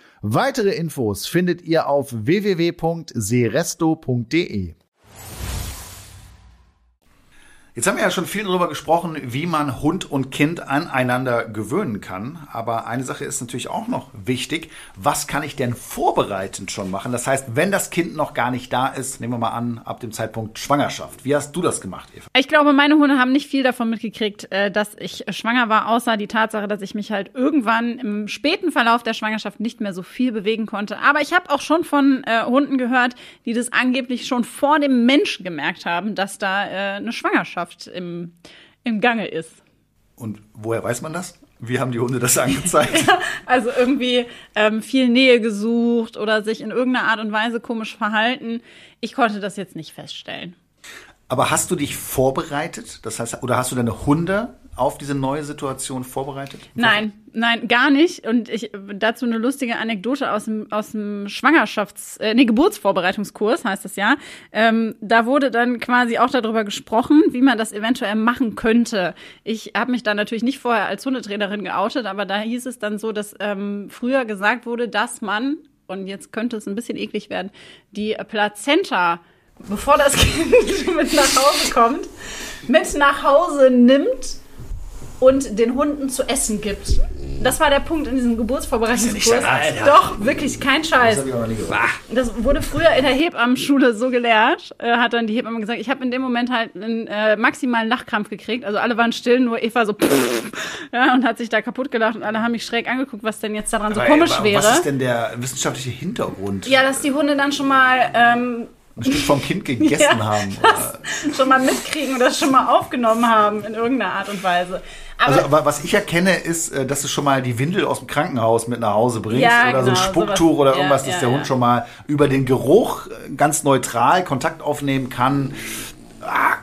Weitere Infos findet ihr auf www.seresto.de. Jetzt haben wir ja schon viel darüber gesprochen, wie man Hund und Kind aneinander gewöhnen kann. Aber eine Sache ist natürlich auch noch wichtig. Was kann ich denn vorbereitend schon machen? Das heißt, wenn das Kind noch gar nicht da ist, nehmen wir mal an, ab dem Zeitpunkt Schwangerschaft. Wie hast du das gemacht, Eva? Ich glaube, meine Hunde haben nicht viel davon mitgekriegt, äh, dass ich schwanger war, außer die Tatsache, dass ich mich halt irgendwann im späten Verlauf der Schwangerschaft nicht mehr so viel bewegen konnte. Aber ich habe auch schon von äh, Hunden gehört, die das angeblich schon vor dem Menschen gemerkt haben, dass da äh, eine Schwangerschaft Schwangerschaft im, im Gange ist. Und woher weiß man das? Wie haben die Hunde das angezeigt? Also irgendwie ähm, viel Nähe gesucht oder sich in irgendeiner Art und Weise komisch verhalten. Ich konnte das jetzt nicht feststellen. Aber hast du dich vorbereitet? Das heißt, oder hast du deine Hunde auf diese neue Situation vorbereitet? Nein, nein, gar nicht. Und ich dazu eine lustige Anekdote aus dem, aus dem Schwangerschafts-, äh, nee, Geburtsvorbereitungskurs heißt das ja. Ähm, da wurde dann quasi auch darüber gesprochen, wie man das eventuell machen könnte. Ich habe mich da natürlich nicht vorher als Hundetrainerin geoutet, aber da hieß es dann so, dass ähm, früher gesagt wurde, dass man, und jetzt könnte es ein bisschen eklig werden, die Plazenta bevor das Kind mit nach Hause kommt, mit nach Hause nimmt und den Hunden zu essen gibt. Das war der Punkt in diesem Geburtsvorbereitungskurs. Alter. Doch, wirklich, kein Scheiß. Das wurde früher in der Hebammenschule so gelehrt, äh, hat dann die Hebamme gesagt. Ich habe in dem Moment halt einen äh, maximalen Lachkrampf gekriegt. Also alle waren still, nur Eva so pff, ja, und hat sich da kaputt gelacht und alle haben mich schräg angeguckt, was denn jetzt daran so Aber, komisch aber wäre. Was ist denn der wissenschaftliche Hintergrund? Ja, dass die Hunde dann schon mal ähm, Ein Stück vom Kind gegessen Ja, haben. Oder? schon mal mitkriegen oder schon mal aufgenommen haben in irgendeiner Art und Weise. Aber Also, aber was ich erkenne, ist, äh, dass du schon mal die Windel aus dem Krankenhaus mit nach Hause bringst Ja, oder so ein genau, Spucktuch oder irgendwas, dass der. Hund schon mal über den Geruch äh, ganz neutral Kontakt aufnehmen kann. Ah,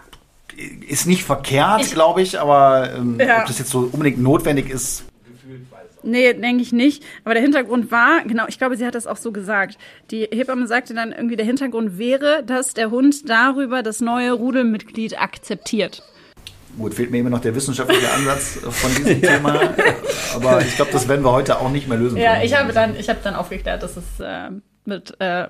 ist nicht verkehrt, glaube ich, aber ähm, ob das jetzt so unbedingt notwendig ist, Nee, denke ich nicht. Aber der Hintergrund war, genau, ich glaube, sie hat das auch so gesagt. Die Hebamme sagte dann irgendwie, der Hintergrund wäre, dass der Hund darüber das neue Rudelmitglied akzeptiert. Gut, fehlt mir immer noch der wissenschaftliche Ansatz von diesem Thema. Aber ich glaube, das werden wir heute auch nicht mehr lösen Ja, können. ich habe dann, ich habe dann aufgeklärt, dass es äh, mit äh,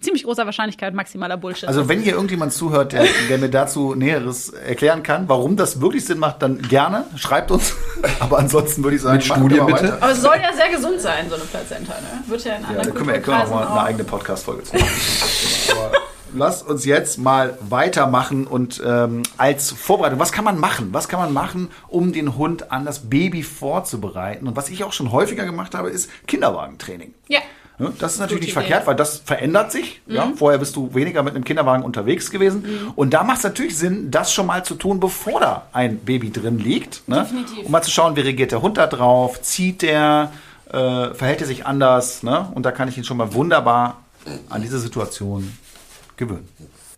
ziemlich großer Wahrscheinlichkeit maximaler Bullshit ist. Also wenn hier irgendjemand zuhört, der, der mir dazu Näheres erklären kann, warum das wirklich Sinn macht, dann gerne, schreibt uns. Aber ansonsten würde ich sagen, Mit Studien bitte. weiter. Aber es soll ja sehr gesund sein, so eine Plazenta, ne? Wird ja in Ja, anderen da können wir, können wir auch mal eine eigene Podcast-Folge zu machen. Lasst uns jetzt mal weitermachen und ähm, als Vorbereitung, was kann man machen? Was kann man machen, um den Hund an das Baby vorzubereiten? Und was ich auch schon häufiger gemacht habe, ist Kinderwagentraining. Ja. Das ist natürlich Gute nicht Idee. Mhm. verkehrt, weil das verändert sich. Ja? Vorher bist du weniger mit einem Kinderwagen unterwegs gewesen. Und da macht es natürlich Sinn, das schon mal zu tun, bevor da ein Baby drin liegt. Ne? Definitiv. Um mal zu schauen, wie reagiert der Hund da drauf, zieht der, äh, verhält er sich anders. Ne? Und da kann ich ihn schon mal wunderbar an diese Situation gewöhnen.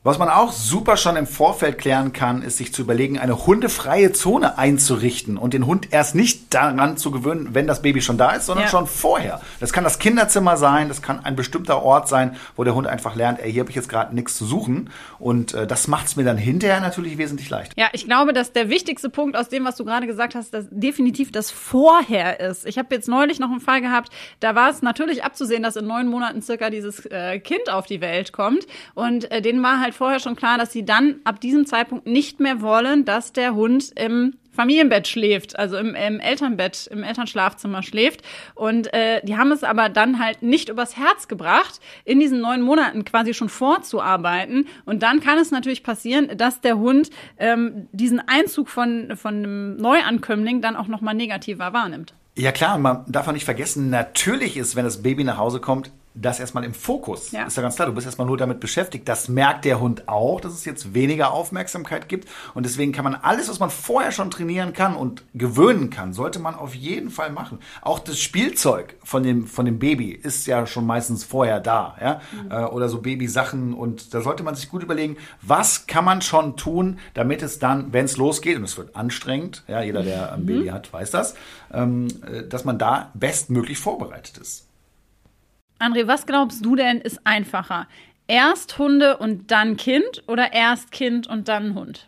Was man auch super schon im Vorfeld klären kann, ist sich zu überlegen, eine hundefreie Zone einzurichten und den Hund erst nicht daran zu gewöhnen, wenn das Baby schon da ist, sondern Ja. schon vorher. Das kann das Kinderzimmer sein, das kann ein bestimmter Ort sein, wo der Hund einfach lernt, ey, hier habe ich jetzt gerade nichts zu suchen. Und äh, das macht es mir dann hinterher natürlich wesentlich leichter. Ja, ich glaube, dass der wichtigste Punkt aus dem, was du gerade gesagt hast, dass definitiv das Vorher ist. Ich habe jetzt neulich noch einen Fall gehabt, da war es natürlich abzusehen, dass in neun Monaten circa dieses äh, Kind auf die Welt kommt. Und äh, denen war halt vorher schon klar, dass sie dann ab diesem Zeitpunkt nicht mehr wollen, dass der Hund im Familienbett schläft, also im, im Elternbett, im Elternschlafzimmer schläft. Und äh, die haben es aber dann halt nicht übers Herz gebracht, in diesen neun Monaten quasi schon vorzuarbeiten. Und dann kann es natürlich passieren, dass der Hund ähm, diesen Einzug von, von einem Neuankömmling dann auch nochmal negativer wahrnimmt. Ja klar, man darf auch nicht vergessen, natürlich ist, wenn das Baby nach Hause kommt, das erstmal im Fokus. Ja. Ist ja ganz klar, du bist erstmal nur damit beschäftigt. Das merkt der Hund auch, dass es jetzt weniger Aufmerksamkeit gibt. Und deswegen kann man alles, was man vorher schon trainieren kann und gewöhnen kann, sollte man auf jeden Fall machen. Auch das Spielzeug von dem, von dem Baby ist ja schon meistens vorher da. Ja? Äh, Oder so Babysachen. Und da sollte man sich gut überlegen, was kann man schon tun, damit es dann, wenn es losgeht, und es wird anstrengend, ja, jeder, der ein Baby hat, weiß das, ähm, äh, dass man da bestmöglich vorbereitet ist. André, was glaubst du denn ist einfacher? Erst Hunde und dann Kind oder erst Kind und dann Hund?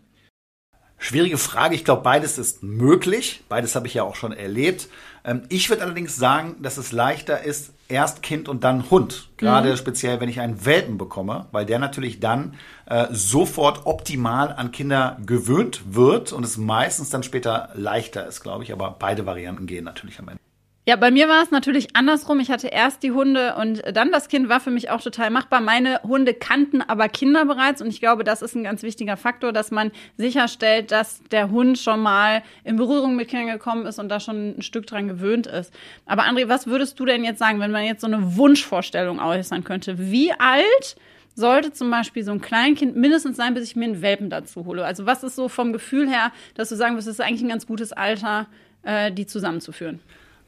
Schwierige Frage. Ich glaube, beides ist möglich. Beides habe ich ja auch schon erlebt. Ähm, ich würde allerdings sagen, dass es leichter ist, erst Kind und dann Hund. Gerade speziell, wenn ich einen Welpen bekomme, weil der natürlich dann äh, sofort optimal an Kinder gewöhnt wird und es meistens dann später leichter ist, glaube ich. Aber beide Varianten gehen natürlich am Ende. Ja, bei mir war es natürlich andersrum. Ich hatte erst die Hunde und dann das Kind war für mich auch total machbar. Meine Hunde kannten aber Kinder bereits und ich glaube, das ist ein ganz wichtiger Faktor, dass man sicherstellt, dass der Hund schon mal in Berührung mit Kindern gekommen ist und da schon ein Stück dran gewöhnt ist. Aber André, was würdest du denn jetzt sagen, wenn man jetzt so eine Wunschvorstellung äußern könnte? Wie alt sollte zum Beispiel so ein Kleinkind mindestens sein, bis ich mir einen Welpen dazu hole? Also was ist so vom Gefühl her, dass du sagen würdest, das ist eigentlich ein ganz gutes Alter, äh, die zusammenzuführen.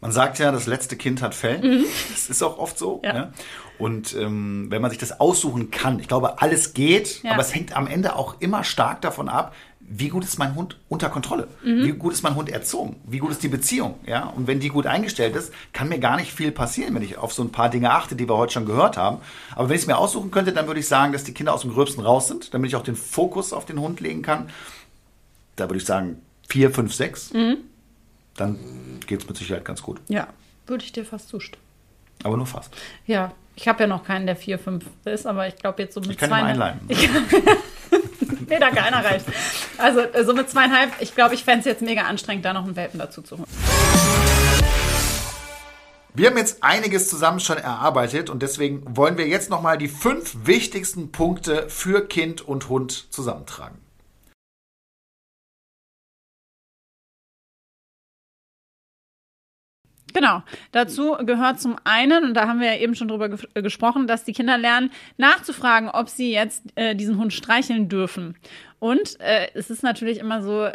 Man sagt ja, das letzte Kind hat Fell. Das ist auch oft so. Mhm. Ja. Ja. Und ähm, wenn man sich das aussuchen kann, ich glaube, alles geht, Ja. aber es hängt am Ende auch immer stark davon ab, wie gut ist mein Hund unter Kontrolle? Mhm. Wie gut ist mein Hund erzogen? Wie gut ist die Beziehung? Ja, und wenn die gut eingestellt ist, kann mir gar nicht viel passieren, wenn ich auf so ein paar Dinge achte, die wir heute schon gehört haben. Aber wenn ich es mir aussuchen könnte, dann würde ich sagen, dass die Kinder aus dem Gröbsten raus sind, damit ich auch den Fokus auf den Hund legen kann. Da würde ich sagen, vier, fünf, sechs. Mhm. Dann geht es mit Sicherheit ganz gut. Ja, würde ich dir fast zustimmen. Aber nur fast. Ja, ich habe ja noch keinen, der vier, fünf ist, aber ich glaube jetzt so mit Ich kann ihn mal einleihen. Ich, nee, danke, einer reicht. Also so mit zweieinhalb, ich glaube, ich fände es jetzt mega anstrengend, da noch einen Welpen dazu zu holen. Wir haben jetzt einiges zusammen schon erarbeitet und deswegen wollen wir jetzt nochmal die fünf wichtigsten Punkte für Kind und Hund zusammentragen. Genau. Dazu gehört zum einen, und da haben wir ja eben schon drüber ge gesprochen, dass die Kinder lernen, nachzufragen, ob sie jetzt äh, diesen Hund streicheln dürfen. Und äh, es ist natürlich immer so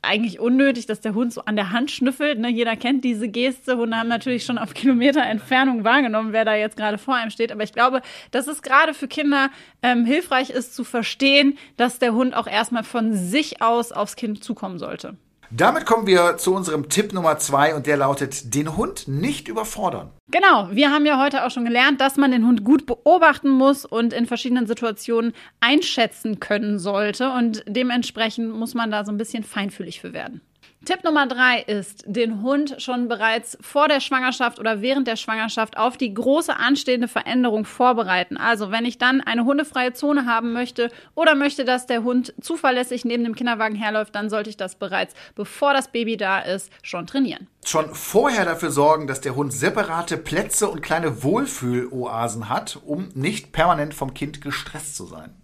eigentlich unnötig, dass der Hund so an der Hand schnüffelt. Ne? Jeder kennt diese Geste. Hunde haben natürlich schon auf Kilometer Entfernung wahrgenommen, wer da jetzt gerade vor einem steht. Aber ich glaube, dass es gerade für Kinder ähm, hilfreich ist zu verstehen, dass der Hund auch erstmal von sich aus aufs Kind zukommen sollte. Damit kommen wir zu unserem Tipp Nummer zwei und der lautet, den Hund nicht überfordern. Genau, wir haben ja heute auch schon gelernt, dass man den Hund gut beobachten muss und in verschiedenen Situationen einschätzen können sollte. Und dementsprechend muss man da so ein bisschen feinfühlig für werden. Tipp Nummer drei ist, den Hund schon bereits vor der Schwangerschaft oder während der Schwangerschaft auf die große anstehende Veränderung vorbereiten. Also wenn ich dann eine hundefreie Zone haben möchte oder möchte, dass der Hund zuverlässig neben dem Kinderwagen herläuft, dann sollte ich das bereits, bevor das Baby da ist, schon trainieren. Schon vorher dafür sorgen, dass der Hund separate Plätze und kleine Wohlfühloasen hat, um nicht permanent vom Kind gestresst zu sein.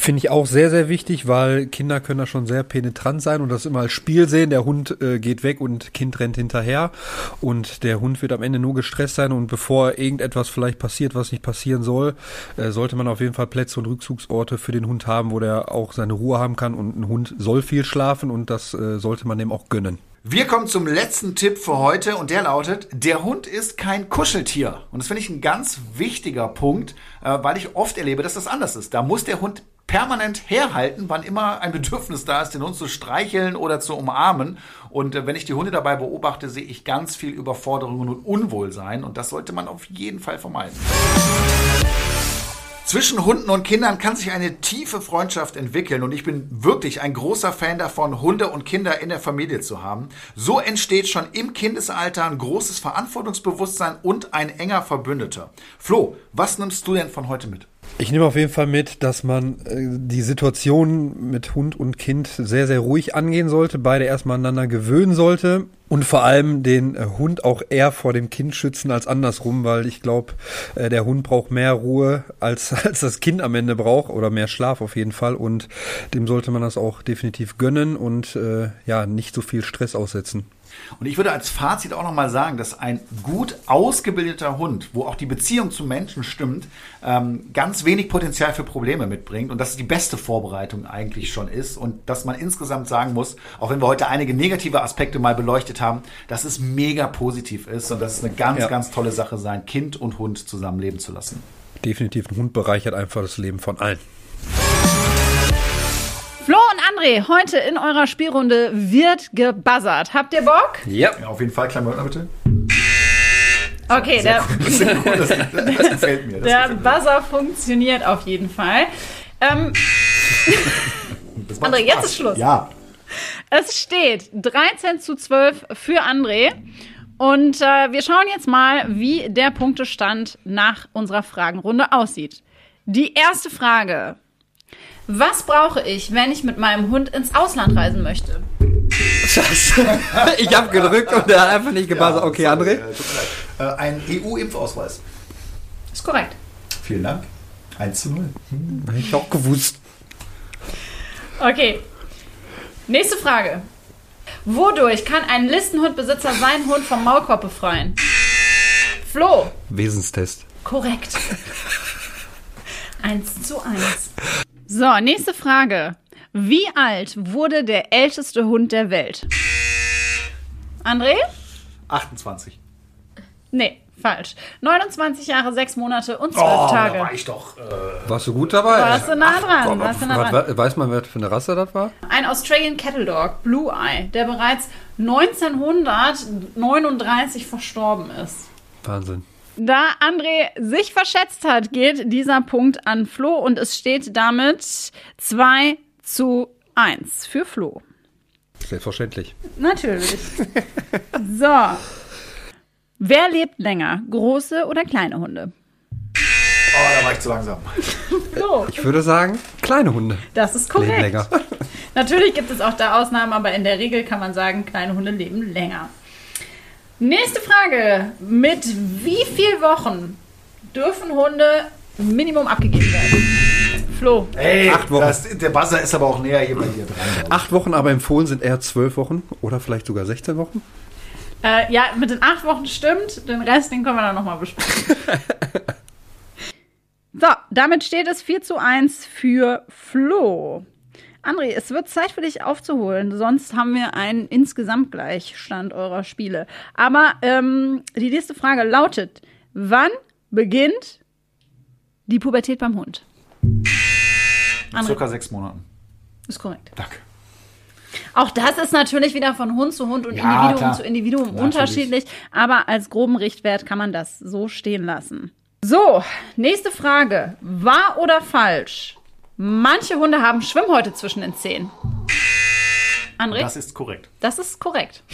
Finde ich auch sehr, sehr wichtig, weil Kinder können da schon sehr penetrant sein und das immer als Spiel sehen. Der Hund äh, geht weg und Kind rennt hinterher und der Hund wird am Ende nur gestresst sein und bevor irgendetwas vielleicht passiert, was nicht passieren soll, äh, sollte man auf jeden Fall Plätze und Rückzugsorte für den Hund haben, wo der auch seine Ruhe haben kann und ein Hund soll viel schlafen und das äh, sollte man dem auch gönnen. Wir kommen zum letzten Tipp für heute und der lautet, der Hund ist kein Kuscheltier. Und das finde ich ein ganz wichtiger Punkt, äh, weil ich oft erlebe, dass das anders ist. Da muss der Hund permanent herhalten, wann immer ein Bedürfnis da ist, den Hund zu streicheln oder zu umarmen. Und äh, wenn ich die Hunde dabei beobachte, sehe ich ganz viel Überforderungen und Unwohlsein und das sollte man auf jeden Fall vermeiden. Zwischen Hunden und Kindern kann sich eine tiefe Freundschaft entwickeln und ich bin wirklich ein großer Fan davon, Hunde und Kinder in der Familie zu haben. So entsteht schon im Kindesalter ein großes Verantwortungsbewusstsein und ein enger Verbündeter. Flo, was nimmst du denn von heute mit? Ich nehme auf jeden Fall mit, dass man äh, die Situation mit Hund und Kind sehr, sehr ruhig angehen sollte, beide erstmal aneinander gewöhnen sollte und vor allem den äh, Hund auch eher vor dem Kind schützen als andersrum, weil ich glaube, äh, der Hund braucht mehr Ruhe als, als das Kind am Ende braucht oder mehr Schlaf auf jeden Fall und dem sollte man das auch definitiv gönnen und äh, ja, nicht so viel Stress aussetzen. Und ich würde als Fazit auch nochmal sagen, dass ein gut ausgebildeter Hund, wo auch die Beziehung zum Menschen stimmt, ähm, ganz wenig Potenzial für Probleme mitbringt und dass es die beste Vorbereitung eigentlich schon ist und dass man insgesamt sagen muss, auch wenn wir heute einige negative Aspekte mal beleuchtet haben, dass es mega positiv ist und dass es eine ganz, Ja. ganz tolle Sache sein, Kind und Hund zusammenleben zu lassen. Definitiv ein Hund bereichert einfach das Leben von allen. André, heute in eurer Spielrunde wird gebuzzert. Habt ihr Bock? Ja. Ja, auf jeden Fall, kleinen Moment bitte. Okay, der, cool, das, das gefällt mir. Das der gefällt mir. Buzzer funktioniert auf jeden Fall. Ähm, André, jetzt ist Schluss. Ja. es steht 13 zu 12 für André. Und äh, wir schauen jetzt mal, wie der Punktestand nach unserer Fragenrunde aussieht. Die erste Frage. Was brauche ich, wenn ich mit meinem Hund ins Ausland reisen möchte? Scheiße. Ich habe gedrückt und der hat einfach nicht gebuzzert. Okay, sorry, André? äh, tut mir leid. Äh, ein EU-Impfausweis. Ist korrekt. Vielen Dank. 1 zu 0. Hab ich auch gewusst. Okay. Nächste Frage. Wodurch kann ein Listenhundbesitzer seinen Hund vom Maulkorb befreien? Flo. Wesenstest. Korrekt. eins zu eins. So, nächste Frage. Wie alt wurde der älteste Hund der Welt? André? 28. Nee, falsch. 29 Jahre, 6 Monate und 12 Oh, da Tage. war ich doch. Äh, Warst du gut dabei? Warst du nah dran, Gott, warst du nah was- dran. Weiß man, wer für eine Rasse das war? Ein Australian Cattle Dog, Blue Eye, der bereits 1939 verstorben ist. Wahnsinn. Da André sich verschätzt hat, geht dieser Punkt an Flo und es steht damit 2 zu 1 für Flo. Selbstverständlich. Natürlich. so. Wer lebt länger? Große oder kleine Hunde? oh, da war ich zu langsam. Flo. Ich würde sagen, kleine Hunde Das ist leben korrekt. länger. Natürlich gibt es auch da Ausnahmen, aber in der Regel kann man sagen, kleine Hunde leben länger. Nächste Frage. Mit wie viel Wochen dürfen Hunde Minimum abgegeben werden? Flo. Ey, Acht Wochen. Das, der Buzzer ist aber auch näher hier bei dir dran. Acht Wochen, aber empfohlen sind eher zwölf Wochen oder vielleicht sogar 16 Wochen. Äh, ja, mit den acht Wochen stimmt. Den Rest, den können wir dann nochmal besprechen. so, damit steht es 4 zu 1 für Flo. André, es wird Zeit für dich aufzuholen, sonst haben wir einen Insgesamtgleichstand eurer Spiele. Aber ähm, die nächste Frage lautet: Wann beginnt die Pubertät beim Hund? André, Circa sechs Monaten. ist korrekt. Danke. Auch das ist natürlich wieder von Hund zu Hund und Ja, Individuum klar. zu Individuum Natürlich. unterschiedlich, aber als groben Richtwert kann man das so stehen lassen. So, nächste Frage. Wahr oder falsch? Manche Hunde haben Schwimmhäute zwischen den Zähnen. André? Das ist korrekt. Das ist korrekt.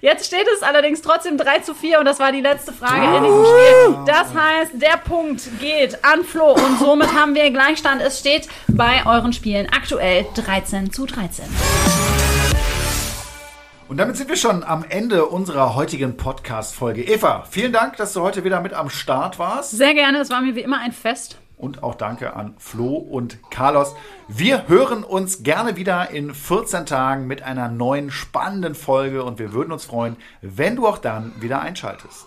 Jetzt steht es allerdings trotzdem 3 zu 4 und das war die letzte Frage in diesem Spiel. Das heißt, der Punkt geht an Flo und somit haben wir Gleichstand. Es steht bei euren Spielen aktuell 13 zu 13. Und damit sind wir schon am Ende unserer heutigen Podcast-Folge. Eva, vielen Dank, dass du heute wieder mit am Start warst. Sehr gerne, es war mir wie immer ein Fest. Und auch danke an Flo und Carlos. Wir hören uns gerne wieder in 14 Tagen mit einer neuen spannenden Folge und wir würden uns freuen, wenn du auch dann wieder einschaltest.